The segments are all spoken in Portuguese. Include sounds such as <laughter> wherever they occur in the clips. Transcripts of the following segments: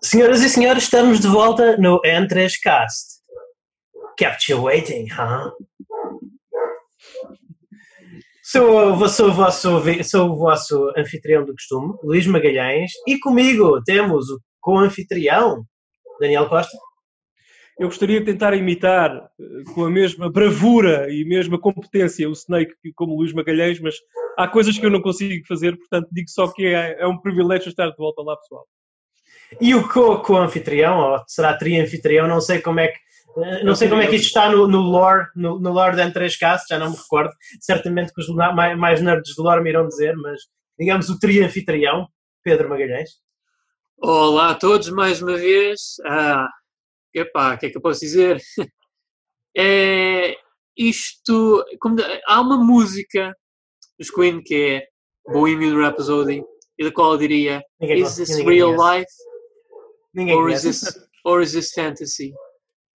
Senhoras e senhores, estamos de volta no N3Cast. Kept you waiting, huh? Sou, sou, o vosso, sou o vosso anfitrião do costume, Luís Magalhães, e comigo temos o co-anfitrião, Daniel Costa. Eu gostaria de tentar imitar eh, com a mesma bravura e mesma competência o Snake como Luís Magalhães, mas há coisas que eu não consigo fazer, portanto digo só que é, é um privilégio estar de volta lá, pessoal. E o co-anfitrião, ou será tri-anfitrião, não sei como é que não sei como é que isto está no, no lore, no, no lore da N3Cast, já não me recordo. Certamente que os mais, mais nerds do lore me irão dizer, mas digamos o tri-anfitrião, Pedro Magalhães. Olá a todos mais uma vez. Ah, epá, o que é que eu posso dizer? <laughs> É, isto, como, há uma música dos Queen que é Bohemian Rhapsody, e da qual eu diria: Is this real life? Ninguém this, or is this fantasy?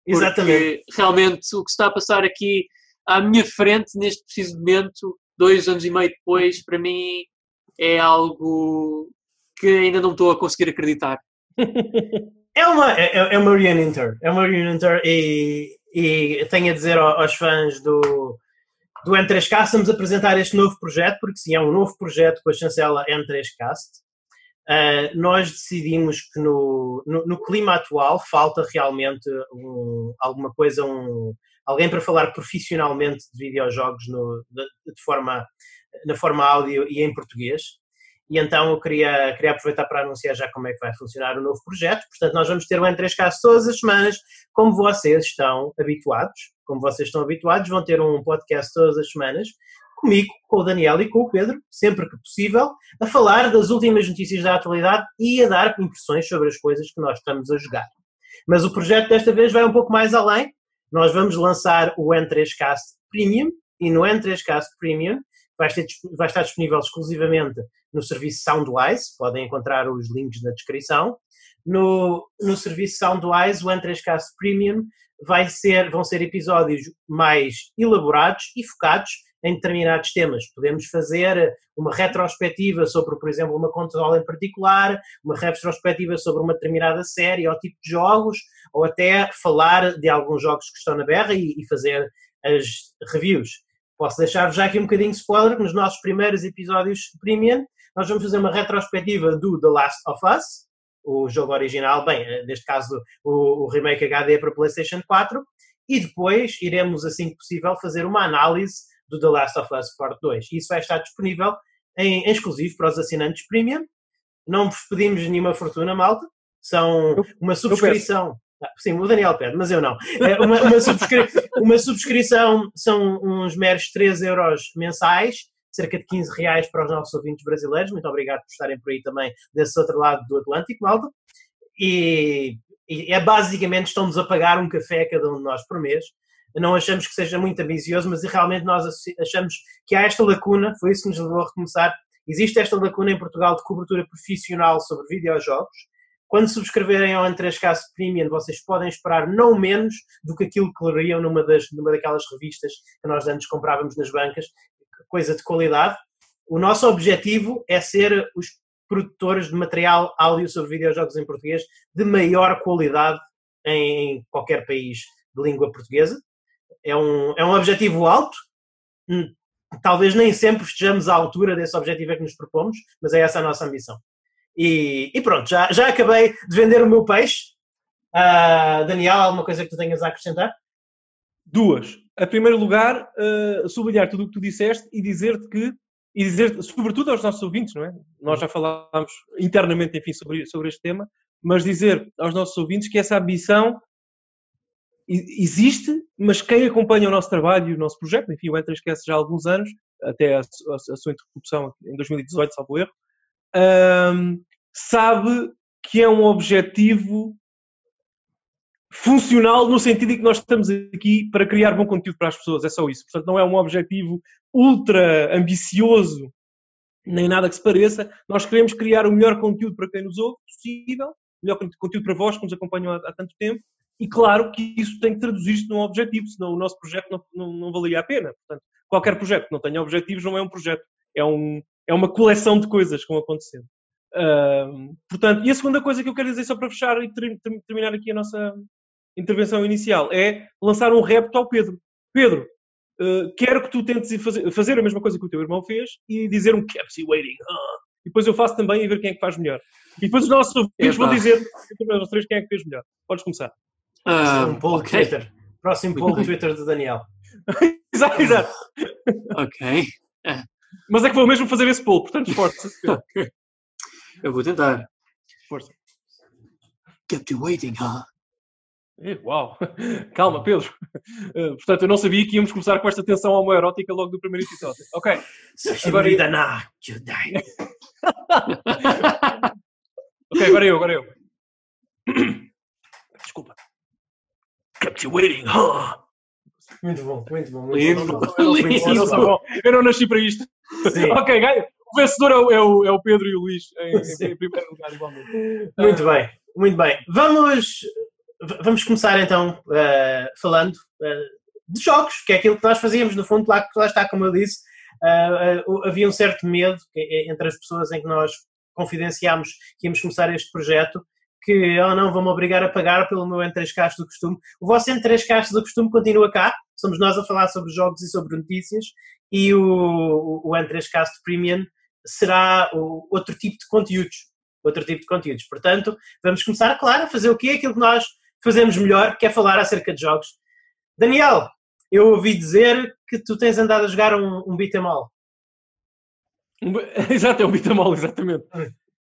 Exatamente. Porque realmente o que está a passar aqui à minha frente, neste preciso momento, dois anos e meio depois, para mim é algo que ainda não estou a conseguir acreditar. <laughs> É uma, é, é uma reunion tour, é uma reunion tour e, e tenho a dizer aos fãs do, do N3Cast, estamos a apresentar este novo projeto, porque sim, é um novo projeto com a chancela N3Cast. Uh, nós decidimos que no, no, no, clima atual falta realmente um, alguma coisa, um, alguém para falar profissionalmente de videojogos no, de, de, forma, na forma áudio e em português. E então eu queria, queria aproveitar para anunciar já como é que vai funcionar o novo projeto. Portanto, nós vamos ter o N3Cast todas as semanas, como vocês estão habituados. Como vocês estão habituados, vão ter um podcast todas as semanas, comigo, com o Daniel e com o Pedro, sempre que possível, a falar das últimas notícias da atualidade e a dar impressões sobre as coisas que nós estamos a jogar. Mas o projeto desta vez vai um pouco mais além. Nós vamos lançar o N3Cast Premium e no N3Cast Premium vai, ter, vai estar disponível exclusivamente no serviço Soundwise, podem encontrar os links na descrição. No, no serviço Soundwise, o N3Cast Premium vai ser, vão ser episódios mais elaborados e focados em determinados temas. Podemos fazer uma retrospectiva sobre, por exemplo, uma consola em particular, uma retrospectiva sobre uma determinada série ou tipo de jogos, ou até falar de alguns jogos que estão na berra e, e fazer as reviews. Posso deixar-vos já aqui um bocadinho de spoiler, nos nossos primeiros episódios premium, nós vamos fazer uma retrospectiva do The Last of Us, o jogo original, bem, eh, neste caso o, o remake HD para PlayStation 4, e depois iremos, assim que possível, fazer uma análise do The Last of Us Part 2. Isso vai estar disponível em, em exclusivo para os assinantes premium. Não vos pedimos nenhuma fortuna, malta. São uma subscrição. Ah, sim, o Daniel pede, mas eu não. É uma, uma, subscri <laughs> uma, subscrição são uns meros 3 euros mensais, cerca de 15 reais para os nossos ouvintes brasileiros. Muito obrigado por estarem por aí também desse outro lado do Atlântico, malta. E, e é basicamente estão-nos a pagar um café a cada um de nós por mês não achamos que seja muito ambicioso, mas realmente nós achamos que há esta lacuna, foi isso que nos levou a recomeçar. Existe esta lacuna em Portugal de cobertura profissional sobre videojogos. Quando subscreverem ao N3Cast Premium, vocês podem esperar não menos do que aquilo que leriam numa, das, numa daquelas revistas que nós antes comprávamos nas bancas, coisa de qualidade. O nosso objetivo é ser os produtores de material áudio sobre videojogos em português de maior qualidade em qualquer país de língua portuguesa é um, é um objetivo alto, hum, talvez nem sempre estejamos à altura desse objetivo é que nos propomos, mas é essa a nossa ambição. E, e pronto, já, já acabei de vender o meu peixe. Uh, Daniel, alguma coisa que tu tenhas a acrescentar? Duas. A primeiro lugar, uh, sublinhar tudo o que tu disseste e dizer-te que, e dizer sobretudo aos nossos ouvintes, não é? Nós já falámos internamente, enfim, sobre, sobre este tema, mas dizer aos nossos ouvintes que essa ambição existe, mas quem acompanha o nosso trabalho e o nosso projeto, enfim, o Entra Esquece já há alguns anos, até a, a, a sua interrupção em 2018, salvo erro, um, sabe que é um objetivo funcional no sentido em que nós estamos aqui para criar bom conteúdo para as pessoas, é só isso. Portanto, não é um objetivo ultra ambicioso, nem nada que se pareça. Nós queremos criar o melhor conteúdo para quem nos ouve possível, o melhor conteúdo para vós que nos acompanham há, há tanto tempo, e claro que isso tem que traduzir-se num objetivo, senão o nosso projeto não, não, não valia a pena. Portanto, qualquer projeto que não tenha objetivos não é um projeto, é, um, é uma coleção de coisas que vão acontecendo. Uh, portanto, e a segunda coisa que eu quero dizer só para fechar e ter, ter, terminar aqui a nossa intervenção inicial é lançar um repto ao Pedro. Pedro, uh, quero que tu tentes fazer, fazer, a mesma coisa que o teu irmão fez e dizer um you waiting. Uh, e depois eu faço também e ver quem é que faz melhor. E depois os nossos ouvintes vão dizer nós três quem é que fez melhor. Podes começar. Um, poll okay. Twitter. Próximo poll Twitter do Daniel. <laughs> exato, exato. ok. Mas é que vou mesmo fazer esse poll, portanto, força. <laughs> Eu vou tentar. Força. Kept you waiting, huh? Uau! <laughs> Calma, Pedro. Uh, portanto, eu não sabia que íamos começar com esta tensão homoerótica logo do primeiro episódio. Ok. Agora... ok, agora eu, agora eu. <coughs> Desculpa. Kept you waiting, huh? Muito bom, muito bom. Muito bom. bom. Eu não nasci para isto. Sim. <laughs> ok, o vencedor é o, é o, é o Pedro e o Luís em, em, primeiro lugar, igualmente. Muito uh, bem, muito bem. Vamos, vamos começar então uh, falando uh, de jogos, que é aquilo que nós fazíamos, no fundo, lá, lá está, como eu disse, havia um certo medo entre as pessoas em que nós confidenciámos que íamos começar este projeto que, oh não, vão-me obrigar a pagar pelo meu N3Cast do costume. O vosso N3Cast do costume continua cá, somos nós a falar sobre jogos e sobre notícias, e o, o, o N3Cast Premium será o, outro tipo de conteúdos. Outro tipo de conteúdos. Portanto, vamos começar, claro, a fazer o quê? Aquilo que nós fazemos melhor, que é falar acerca de jogos. Daniel, eu ouvi dizer que tu tens andado a jogar um, um beat'em all. <laughs> Exato, é um beat'em all, exatamente.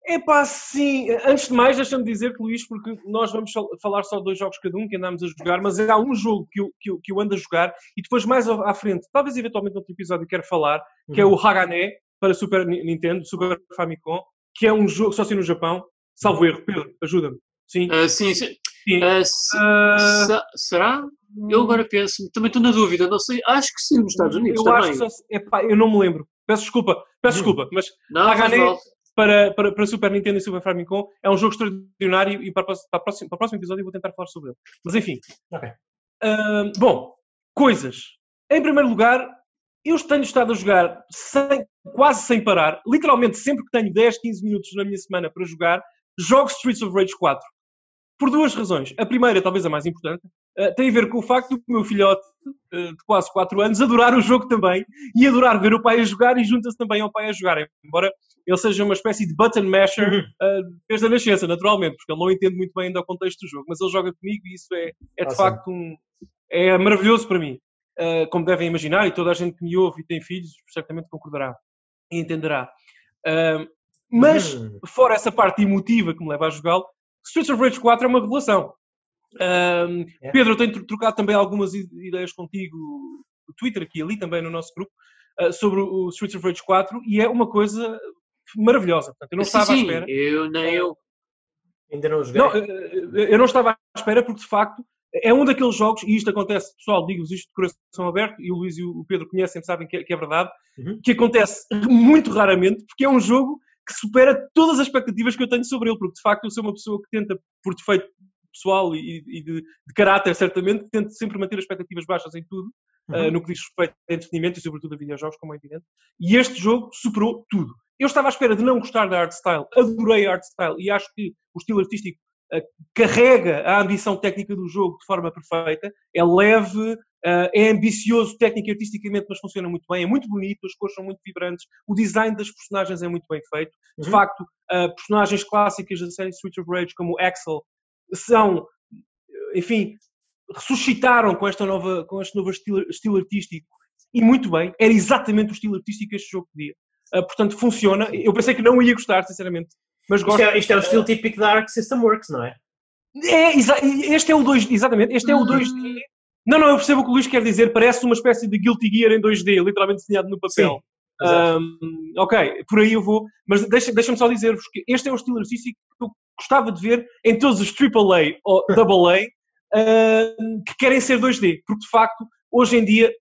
É pá, sim. Antes de mais, deixa-me dizer que, Luís, porque nós vamos falar só de dois jogos cada um que andamos a jogar, mas há um jogo que eu, que eu, que eu ando a jogar e depois mais à frente, talvez eventualmente outro episódio quero falar, que é uhum. é o Hagane para Super Nintendo, Super Famicom, que é um jogo só assim no Japão. Salvo erro, Pedro, ajuda-me. Sim. Uh, sim, sim. sim. Uh, se, uh... será? Eu agora penso, também estou na dúvida, não sei, acho que sim, nos Estados Unidos eu também. Acho que, epá, eu não me lembro. Peço desculpa, peço hum. desculpa, mas não, Hagane para, para, para Super Nintendo e Super Famicom é um jogo extraordinário e para, para, próximo, para o próximo episódio eu vou tentar falar sobre ele. Mas enfim. Okay. bom, coisas. Em primeiro lugar, eu tenho estado a jogar sem, quase sem parar, literalmente sempre que tenho 10, 15 minutos na minha semana para jogar, jogo Streets of Rage 4. Por duas razões. A primeira, talvez a mais importante, uh, tem a ver com o facto do meu filhote, uh, de quase 4 anos, adorar o jogo também e adorar ver o pai a jogar e junta-se também ao pai a jogar. Embora ele seja uma espécie de button masher uh, desde a nascença, naturalmente, porque ele não entende muito bem ainda o contexto do jogo, mas ele joga comigo e isso é, é de ah, facto um, é maravilhoso para mim. Como devem imaginar, e toda a gente que me ouve e tem filhos certamente concordará e entenderá. Mas, uhum. fora essa parte emotiva que me leva a jogá-lo, Streets of Rage 4 é uma revelação. Uh, é. Pedro, eu tenho trocado também algumas ideias contigo no Twitter, aqui e ali, também no nosso grupo, sobre o Streets of Rage 4, e é uma coisa maravilhosa. Portanto, eu não sim, estava sim, à espera. Eu nem eu. Ainda não joguei. Não, eu não estava à espera porque, de facto, é um daqueles jogos, e isto acontece, pessoal, digo-vos isto de coração aberto, e o Luís e o Pedro conhecem, sabem que é, que é verdade, uhum. que acontece muito raramente, porque é um jogo que supera todas as expectativas que eu tenho sobre ele, porque de facto eu sou uma pessoa que tenta, por defeito pessoal e, e de, de, caráter, certamente, tento sempre manter as expectativas baixas em tudo, uhum. uh, no que diz respeito a entretenimento e sobretudo a videojogos, como é evidente, e este jogo superou tudo. Eu estava à espera de não gostar da art style, adorei a art style e acho que o estilo artístico carrega a ambição técnica do jogo de forma perfeita, é leve, uh, é ambicioso técnico e artisticamente, mas funciona muito bem, é muito bonito, as cores são muito vibrantes, o design das personagens é muito bem feito. De uhum. facto, uh, personagens clássicas da série Street of Rage, como Axel, são, enfim, ressuscitaram com, esta nova, com este novo estilo, estilo artístico e muito bem, era exatamente o estilo artístico que este jogo pedia. Uh, portanto, funciona. Eu pensei que não ia gostar, sinceramente, mas gosto... isto, é, isto é o estilo típico da Arc System Works, não é? É, este é o 2 exatamente, este é o 2D. Hum. Não, não, eu percebo o que o Luís quer dizer, parece uma espécie de Guilty Gear em 2D, literalmente desenhado no papel. Um, ok, por aí eu vou, mas deixa-me deixa só dizer-vos que este é o estilo artístico que eu gostava de ver em todos os AAA ou <laughs> AA uh, que querem ser 2D, porque de facto, hoje em dia,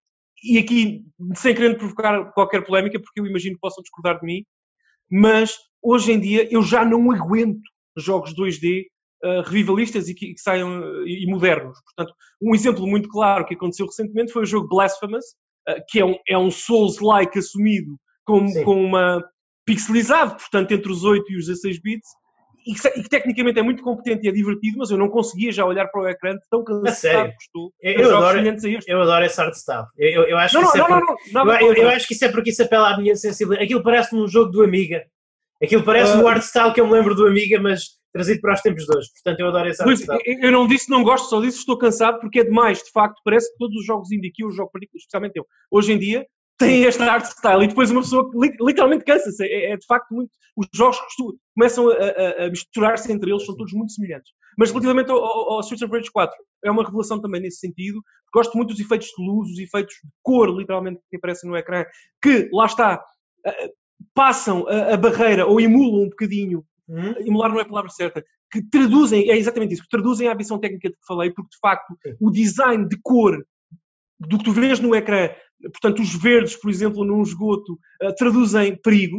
e aqui sem querer provocar qualquer polémica, porque eu imagino que possam discordar de mim, mas hoje em dia eu já não aguento jogos 2D uh, eh, revivalistas e que, que saiam uh, e modernos. Portanto, um exemplo muito claro que aconteceu recentemente foi o jogo Blasphemous, que é um, é um Souls-like assumido com, com uma pixelizado, portanto, entre os 8 e os 16 bits, e que, e que, tecnicamente é muito competente e é divertido, mas eu não conseguia já olhar para o ecrã tão cansado que estou. Eu, eu adoro, eu adoro esse art style. Eu, eu, acho não, que não, não, porque, não, não, eu, eu, acho que isso é porque isso apela à minha sensibilidade. Aquilo parece-me um jogo do Amiga. Aquilo parece uh, o art style que eu me lembro do Amiga, mas trazido para os tempos de hoje. Portanto, eu adoro art style. Eu não disse não gosto, só disse estou cansado porque é demais. De facto, parece que todos os jogos indie que eu jogo, especialmente eu, hoje em dia, tem esta art style e depois uma pessoa literalmente cansa-se. É, é, de facto muito. Os jogos começam a, a, a misturar-se entre eles, são todos muito semelhantes. Mas relativamente ao, ao, ao Streets of Rage 4, é uma revelação também nesse sentido. Gosto muito dos efeitos de luz, os efeitos de cor, literalmente, que aparecem no ecrã, que, lá está, passam a, a barreira ou emulam um bocadinho. Hum? Emular não é a palavra certa. Que traduzem, é exatamente isso, que traduzem a ambição técnica de que falei, porque de facto o design de cor do que tu vês no ecrã portanto, os verdes, por exemplo, num esgoto, uh, traduzem perigo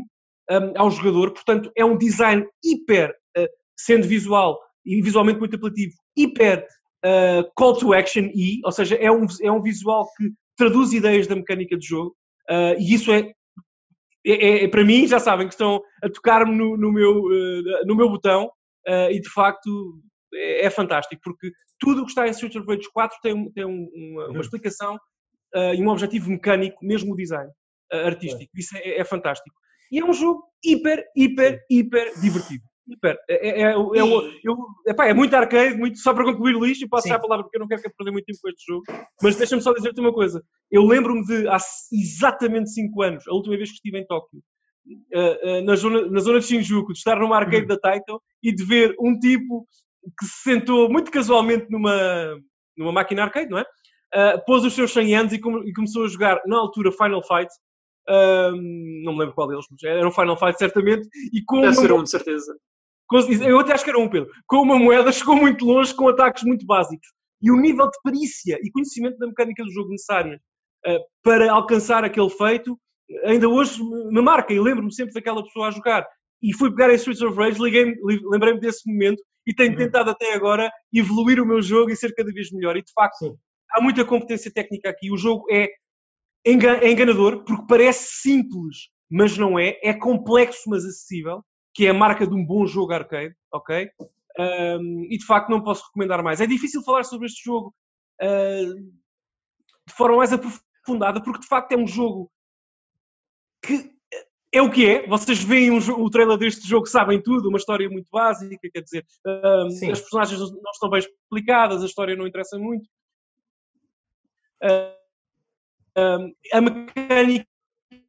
um, ao jogador, portanto, é um design hiper, uh, sendo visual e visualmente muito apelativo, hiper uh, call to action e, ou seja, é um, é um visual que traduz ideias da mecânica de jogo, e isso é, é, é, para mim, já sabem que estão a tocar-me no, no, meu, no meu botão, e de facto é, é fantástico, porque tudo o que está em Street of Rage 4 tem, tem uma, uma uhum. explicação uh, e um objetivo mecânico, mesmo o design artístico. Isso é, é, fantástico. E é um jogo hiper, hiper, hiper divertido. Hiper. É, é, é, é muito arcade, muito, só para concluir, Luís, e posso dar a palavra porque eu não quero perder muito tempo com este jogo, mas deixa-me só dizer-te uma coisa. Eu lembro-me de, há exatamente 5 anos, a última vez que estive em Tóquio, uh, uh, na, zona, na zona de Shinjuku, de estar numa arcade uhum. da Taito e de ver um tipo que se sentou muito casualmente numa, numa máquina arcade, não é? uh, pôs os seus 100 anos e, e, começou a jogar, na altura, Final Fight. Uh, não me lembro qual deles, mas era um Final Fight, certamente. E com Deve uma, ser um, de certeza. Eu até acho que era um, Pedro. Com uma moeda, chegou muito longe, com ataques muito básicos. E o nível de perícia e conhecimento da mecânica do jogo necessária uh, para alcançar aquele feito, ainda hoje me marca. E lembro-me sempre daquela pessoa a jogar. E fui pegar em Streets of Rage, lembrei-me desse momento e tenho uhum. tentado até agora evoluir o meu jogo e ser cada vez melhor. E de facto, Sim há muita competência técnica aqui. O jogo é, é enganador porque parece simples, mas não é. É complexo, mas acessível, que é a marca de um bom jogo arcade, ok? Um, e de facto não posso recomendar mais. É difícil falar sobre este jogo uh, de forma mais aprofundada, porque de facto é um jogo que é o que é. Vocês veem um, o trailer deste jogo, sabem tudo, uma história muito básica, quer dizer, um, as personagens não estão bem explicadas, a história não interessa muito. Uh, a mecânica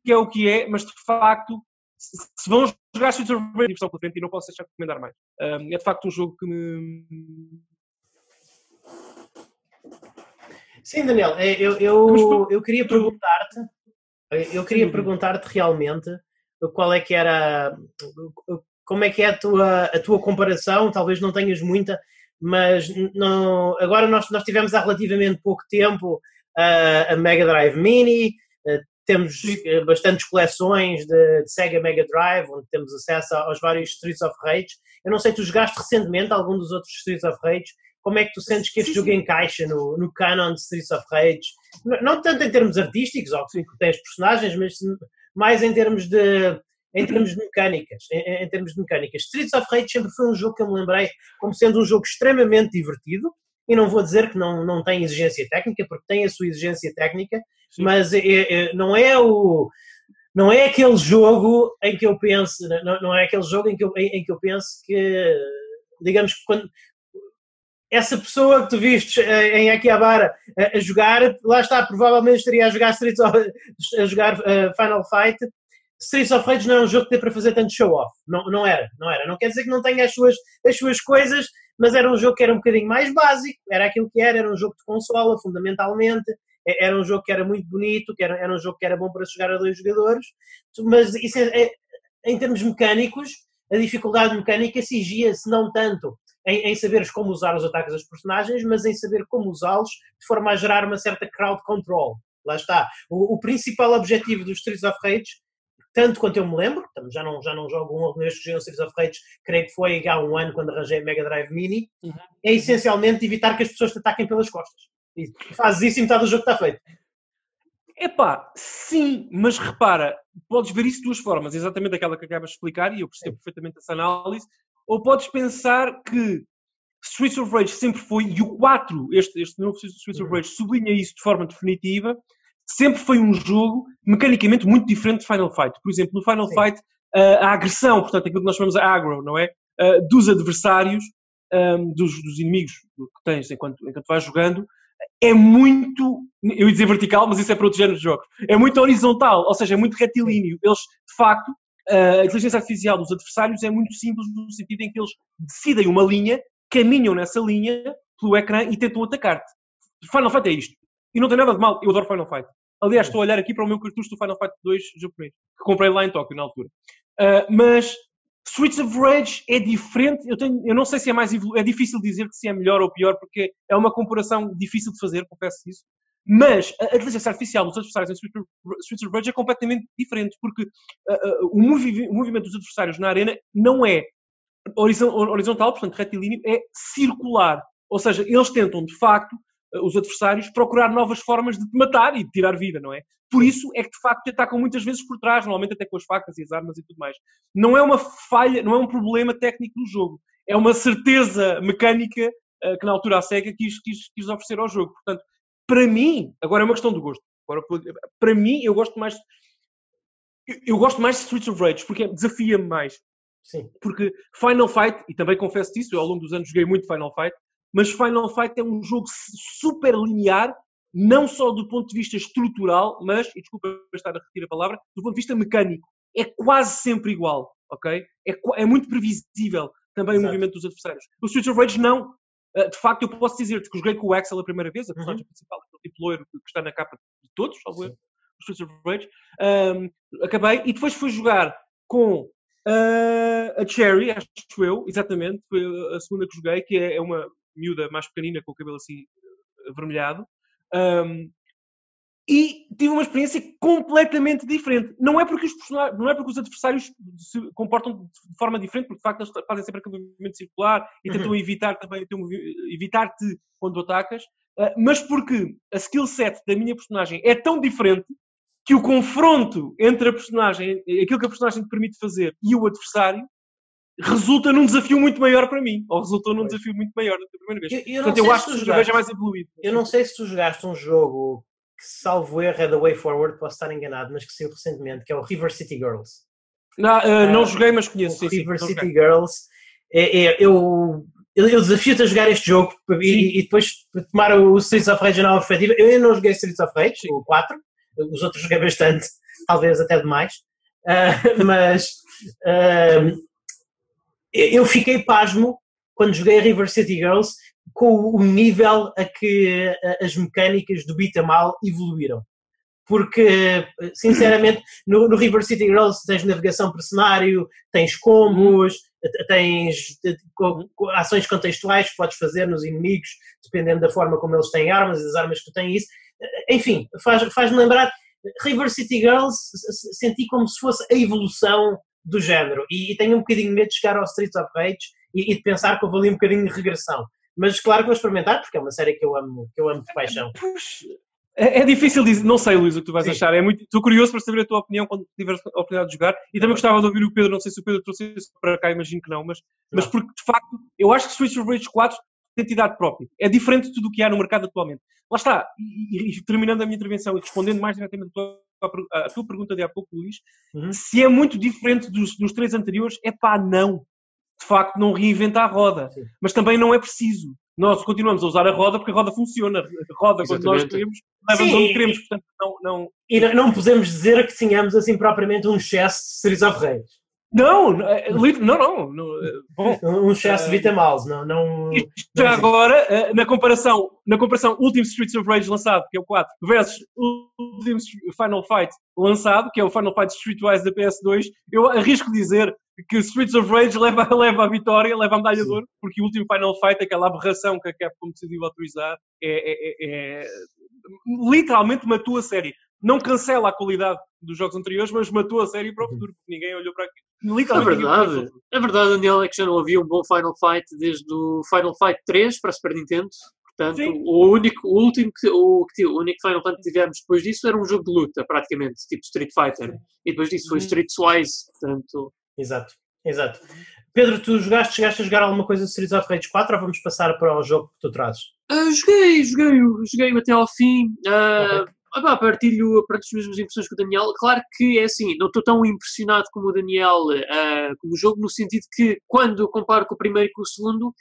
é o que é, mas de facto, se vão jogar Streets of Rage estão pela frente e não posso deixar de recomendar mais. é de facto um jogo que me. Sim, Daniel, é, eu, eu, eu queria perguntar-te, eu queria perguntar-te realmente qual é que era, como é que é a tua, a tua comparação, talvez não tenhas muita, mas não, agora nós, nós tivemos há relativamente pouco tempo a Mega Drive Mini, temos bastantes coleções de, de, Sega Mega Drive, onde temos acesso aos vários Streets of Rage. Eu não sei, tu jogaste recentemente algum dos outros Streets of Rage? Como é que tu sentes que este jogo encaixa no, no canon de Streets of Rage? Não, não tanto em termos artísticos, ou que tens personagens, mas mais em termos de em termos de mecânicas, em, em, termos de mecânicas. Streets of Rage sempre foi um jogo que eu me lembrei como sendo um jogo extremamente divertido, e não vou dizer que não, não tem exigência técnica, porque tem a sua exigência técnica, Sim. mas é, é, não é o não é aquele jogo em que eu penso, não, não é aquele jogo em que eu, em, em, que eu penso que, digamos que quando essa pessoa que tu viste eh, em Akihabara a, a jogar, lá está, provavelmente estaria a jogar Streets of, a jogar Final Fight. Streets of Rage não é um jogo que dê para fazer tanto show-off, não, não era, não era. Não quer dizer que não tenha as suas, as suas coisas, mas era um jogo que era um bocadinho mais básico, era aquilo que era, era um jogo de consola, fundamentalmente, era um jogo que era muito bonito, que era, era um jogo que era bom para jogar a dois jogadores, mas isso é, é, em termos mecânicos, a dificuldade mecânica exigia-se não tanto em, em, saberes como usar os ataques dos personagens, mas em saber como usá-los de forma a gerar uma certa crowd control. Lá está. O, o principal objetivo dos Streets of Rage tanto quanto eu me lembro, já não, já não jogo um vez que joguei um Series of Rage, creio que foi há um ano quando arranjei a Mega Drive Mini, uhum. é essencialmente evitar que as pessoas te ataquem pelas costas. E fazes isso e metade do jogo está feito. Epá, sim, mas repara, podes ver isso de duas formas, exatamente aquela que acabas de explicar, e eu percebo perfeitamente essa análise, ou podes pensar que Streets of Rage sempre foi, e o 4, este, este novo Streets of Rage, sublinha isso de forma definitiva, sempre foi um jogo mecanicamente muito diferente de Final Fight. Por exemplo, no Final Sim. Fight, a agressão, portanto, aquilo que nós chamamos de aggro, não é? dos adversários, dos, dos, inimigos que tens enquanto, enquanto vais jogando, é muito, eu ia dizer vertical, mas isso é para outro género de jogos, é muito horizontal, ou seja, é muito retilíneo. Eles, de facto, a inteligência artificial dos adversários é muito simples no sentido em que eles decidem uma linha, caminham nessa linha pelo ecrã e tentam atacar-te. Final Fight é isto. E não tem nada de mal, eu adoro Final Fight. Aliás, estou a olhar aqui para o meu cartucho do Final Fight 2 japonês, que comprei lá em Tóquio na altura. Uh, mas Streets of Rage é diferente. Eu, tenho, eu não sei se é mais evolu... é difícil dizer que se é melhor ou pior, porque é uma comparação difícil de fazer, confesso isso. Mas a inteligência artificial dos adversários em Streets of Rage é completamente diferente, porque uh, uh, o, movi o, movimento dos adversários na arena não é horizontal, portanto retilíneo, é circular. Ou seja, eles tentam, de facto, os adversários procurar novas formas de te matar e de tirar vida, não é? Por isso é que de facto te atacam muitas vezes por trás, normalmente até com as facas e as armas e tudo mais. Não é uma falha, não é um problema técnico do jogo, é uma certeza mecânica uh, que na altura a SEGA quis, quis, quis oferecer ao jogo. Portanto, para mim, agora é uma questão do gosto. Agora, para mim, eu gosto mais. Eu gosto mais de Streets of Rage porque desafia-me mais. Sim. Porque Final Fight, e também confesso isso, eu ao longo dos anos joguei muito Final Fight, mas Final Fight é um jogo super linear, não só do ponto de vista estrutural, mas, e desculpa estar a repetir a palavra, do ponto de vista mecânico. É quase sempre igual, ok? É, é muito previsível também Exato. o movimento dos adversários. O Streets of Rage não. Uh, de facto, eu posso dizer-te que joguei com o Axel a primeira vez, a personagem uhum. principal, aquele tipo loiro que está na capa de todos, salvo o Streets of Rage. Um, acabei e depois fui jogar com uh, a Cherry, acho eu, exatamente, foi a segunda que joguei, que é uma miúda mais pequenina com o cabelo assim avermelhado. Um, e tive uma experiência completamente diferente. Não é porque os não é porque os adversários se comportam de forma diferente, porque de facto eles fazem sempre aquele movimento circular e uhum. tentam evitar também evitar-te quando atacas, uh, mas porque a skill set da minha personagem é tão diferente que o confronto entre a personagem, aquilo que a personagem te permite fazer e o adversário resulta num desafio muito maior para mim. Ou resultou num desafio muito maior da primeira vez. Eu, eu Portanto, eu acho que o jogo é mais evoluído. Eu não sei se tu jogaste um jogo que, salvo erro, é da Way Forward, posso estar enganado, mas que saiu recentemente, que é o River City Girls. Não, uh, não joguei, mas conheço. Sim, River sim, City Girls. É, é, eu, eu, desafio-te a jogar este jogo e, e, depois tomar o Streets of Rage na nova perspectiva. Eu ainda não joguei Streets of Rage, o 4. Os outros joguei bastante, <laughs> talvez até demais. Uh, <laughs> mas uh, eu fiquei pasmo quando joguei a River City Girls com o nível a que as mecânicas do beat mal evoluíram. Porque, sinceramente, no, no, River City Girls tens navegação por cenário, tens combos, tens ações contextuais que podes fazer nos inimigos, dependendo da forma como eles têm armas, as armas que tens isso. Enfim, faz-me faz lembrar. River City Girls senti como se fosse a evolução do género. E, e, tenho um bocadinho medo de chegar ao Streets of Rage e, e, de pensar que houve ali um bocadinho de regressão. Mas claro que vou experimentar, porque é uma série que eu amo, que eu amo de paixão. É, é difícil dizer, não sei, Luís, o que tu vais Sim. achar. É muito, estou curioso para saber a tua opinião quando tiveres a oportunidade de jogar. E também gostava de ouvir o Pedro, não sei se o Pedro trouxe isso para cá, imagino que não, mas, não. mas porque de facto eu acho que Streets of Rage 4 tem entidade própria. É diferente de tudo o que há no mercado atualmente. Lá está, e, e, terminando a minha intervenção e respondendo mais diretamente a tua pergunta de há pouco, Luís, uhum. se é muito diferente dos, dos três anteriores, é pá, não. De facto, não reinventa a roda. Sim. Mas também não é preciso. Nós continuamos a usar a roda porque a roda funciona. A roda, Exatamente. quando nós queremos, leva-nos onde queremos. Portanto, não, não... E não podemos dizer que tenhamos assim propriamente um chess de Series of Rage. Não, não, não. não bom, um excesso de Vitamals, não, não. Já agora, na comparação, na comparação Último Streets of Rage lançado, que é o 4, versus Último Final Fight lançado, que é o Final Fight Streetwise da PS2, eu arrisco dizer que Streets of Rage leva, <laughs> leva a vitória, leva a medalha de ouro, porque o último Final Fight, aquela aberração que a Capcom decidiu autorizar, é, é, é, é literalmente matou a série não cancela a qualidade dos jogos anteriores, mas matou a série para o futuro, porque ninguém olhou para aquilo. É verdade, é verdade, Daniel, é que já não havia um bom Final Fight desde o Final Fight 3 para a Super Nintendo. Portanto, Sim. o único, o último que, o, o único Final Fantasy que tivemos depois disso era um jogo de luta, praticamente, tipo Street Fighter. E depois disso foi Uhum. Street Twice, portanto... Exato, exato. Pedro, tu jogaste, chegaste a jogar alguma coisa de Streets of Rage 4 ou vamos passar para o jogo que tu trazes? Ah, joguei, joguei, joguei até ao fim. ah, Ok. Ah, partilho pronto, as mesmas impressões que o Daniel. Claro que é assim, não estou tão impressionado como o Daniel ah, com o jogo, no sentido que quando eu comparo com o primeiro e com o segundo,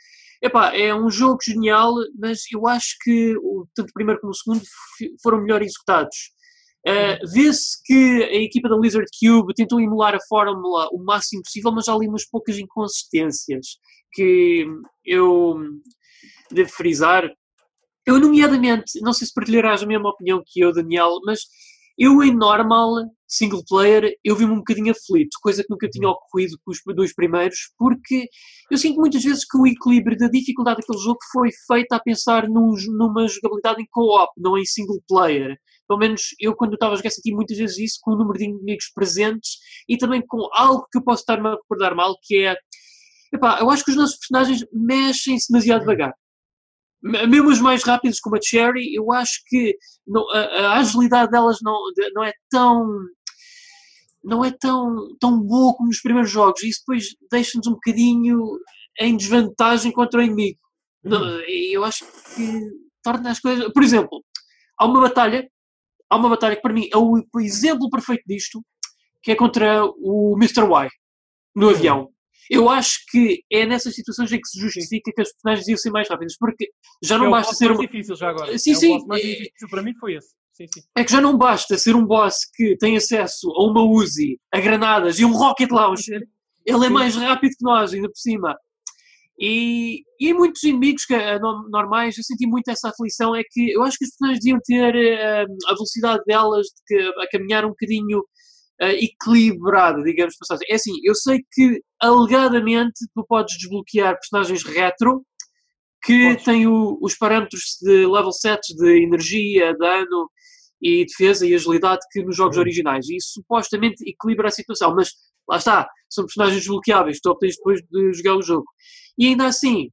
epá, é um jogo genial, mas eu acho que tanto o primeiro como o segundo foram melhor executados. Ah, Vê-se que a equipa da Lizard Cube tentou emular a fórmula o máximo possível, mas há ali umas poucas inconsistências que eu devo frisar. Eu, nomeadamente, não sei se partilharás a mesma opinião que eu, Daniel, mas eu, em normal, single player, eu vi-me um bocadinho aflito, coisa que nunca tinha ocorrido com os dois primeiros, porque eu sinto muitas vezes que o equilíbrio da dificuldade daquele jogo foi feito a pensar num- numa jogabilidade em co-op, não em single player. Pelo menos eu, quando estava a jogar, senti muitas vezes isso com o número de inimigos presentes e também com algo que eu posso estar-me a recordar mal, que é. Epá, eu acho que os nossos personagens mexem-se demasiado devagar. Mesmo os mais rápidos, como a Cherry, eu acho que não- a, a agilidade delas não, não é tão. Não é tão, tão boa como nos primeiros jogos. E isso depois deixa-nos um bocadinho em desvantagem contra o inimigo. E eu acho que torna as coisas. Por exemplo, há uma batalha, há uma batalha que para mim é o, o exemplo perfeito disto, que é contra o Mr. Y no avião. Eu acho que é nessas situações em que se justifica que as personagens iam ser mais rápidas, porque já não é basta ser mais uma, difícil já agora. Sim, é sim, O mais é- difícil para mim foi esse. Sim, sim. é que já não basta ser um boss que tem acesso a uma Uzi, a granadas e um rocket launcher. Ele é Sim. mais rápido que nós, ainda por cima. E, e muitos inimigos que, no- normais, eu senti muito essa aflição. É que eu acho que as personagens deviam ter eh, a velocidade delas de que, a caminhar um bocadinho eh, equilibrada, digamos. passagem. É assim, eu sei que alegadamente tu podes desbloquear personagens retro que Podes. têm o- os parâmetros de level sets de energia, dano e defesa e agilidade que nos jogos Uhum. originais. E isso supostamente equilibra a situação, mas lá está, são personagens desbloqueáveis, tu obtens depois de jogar o jogo. E ainda assim,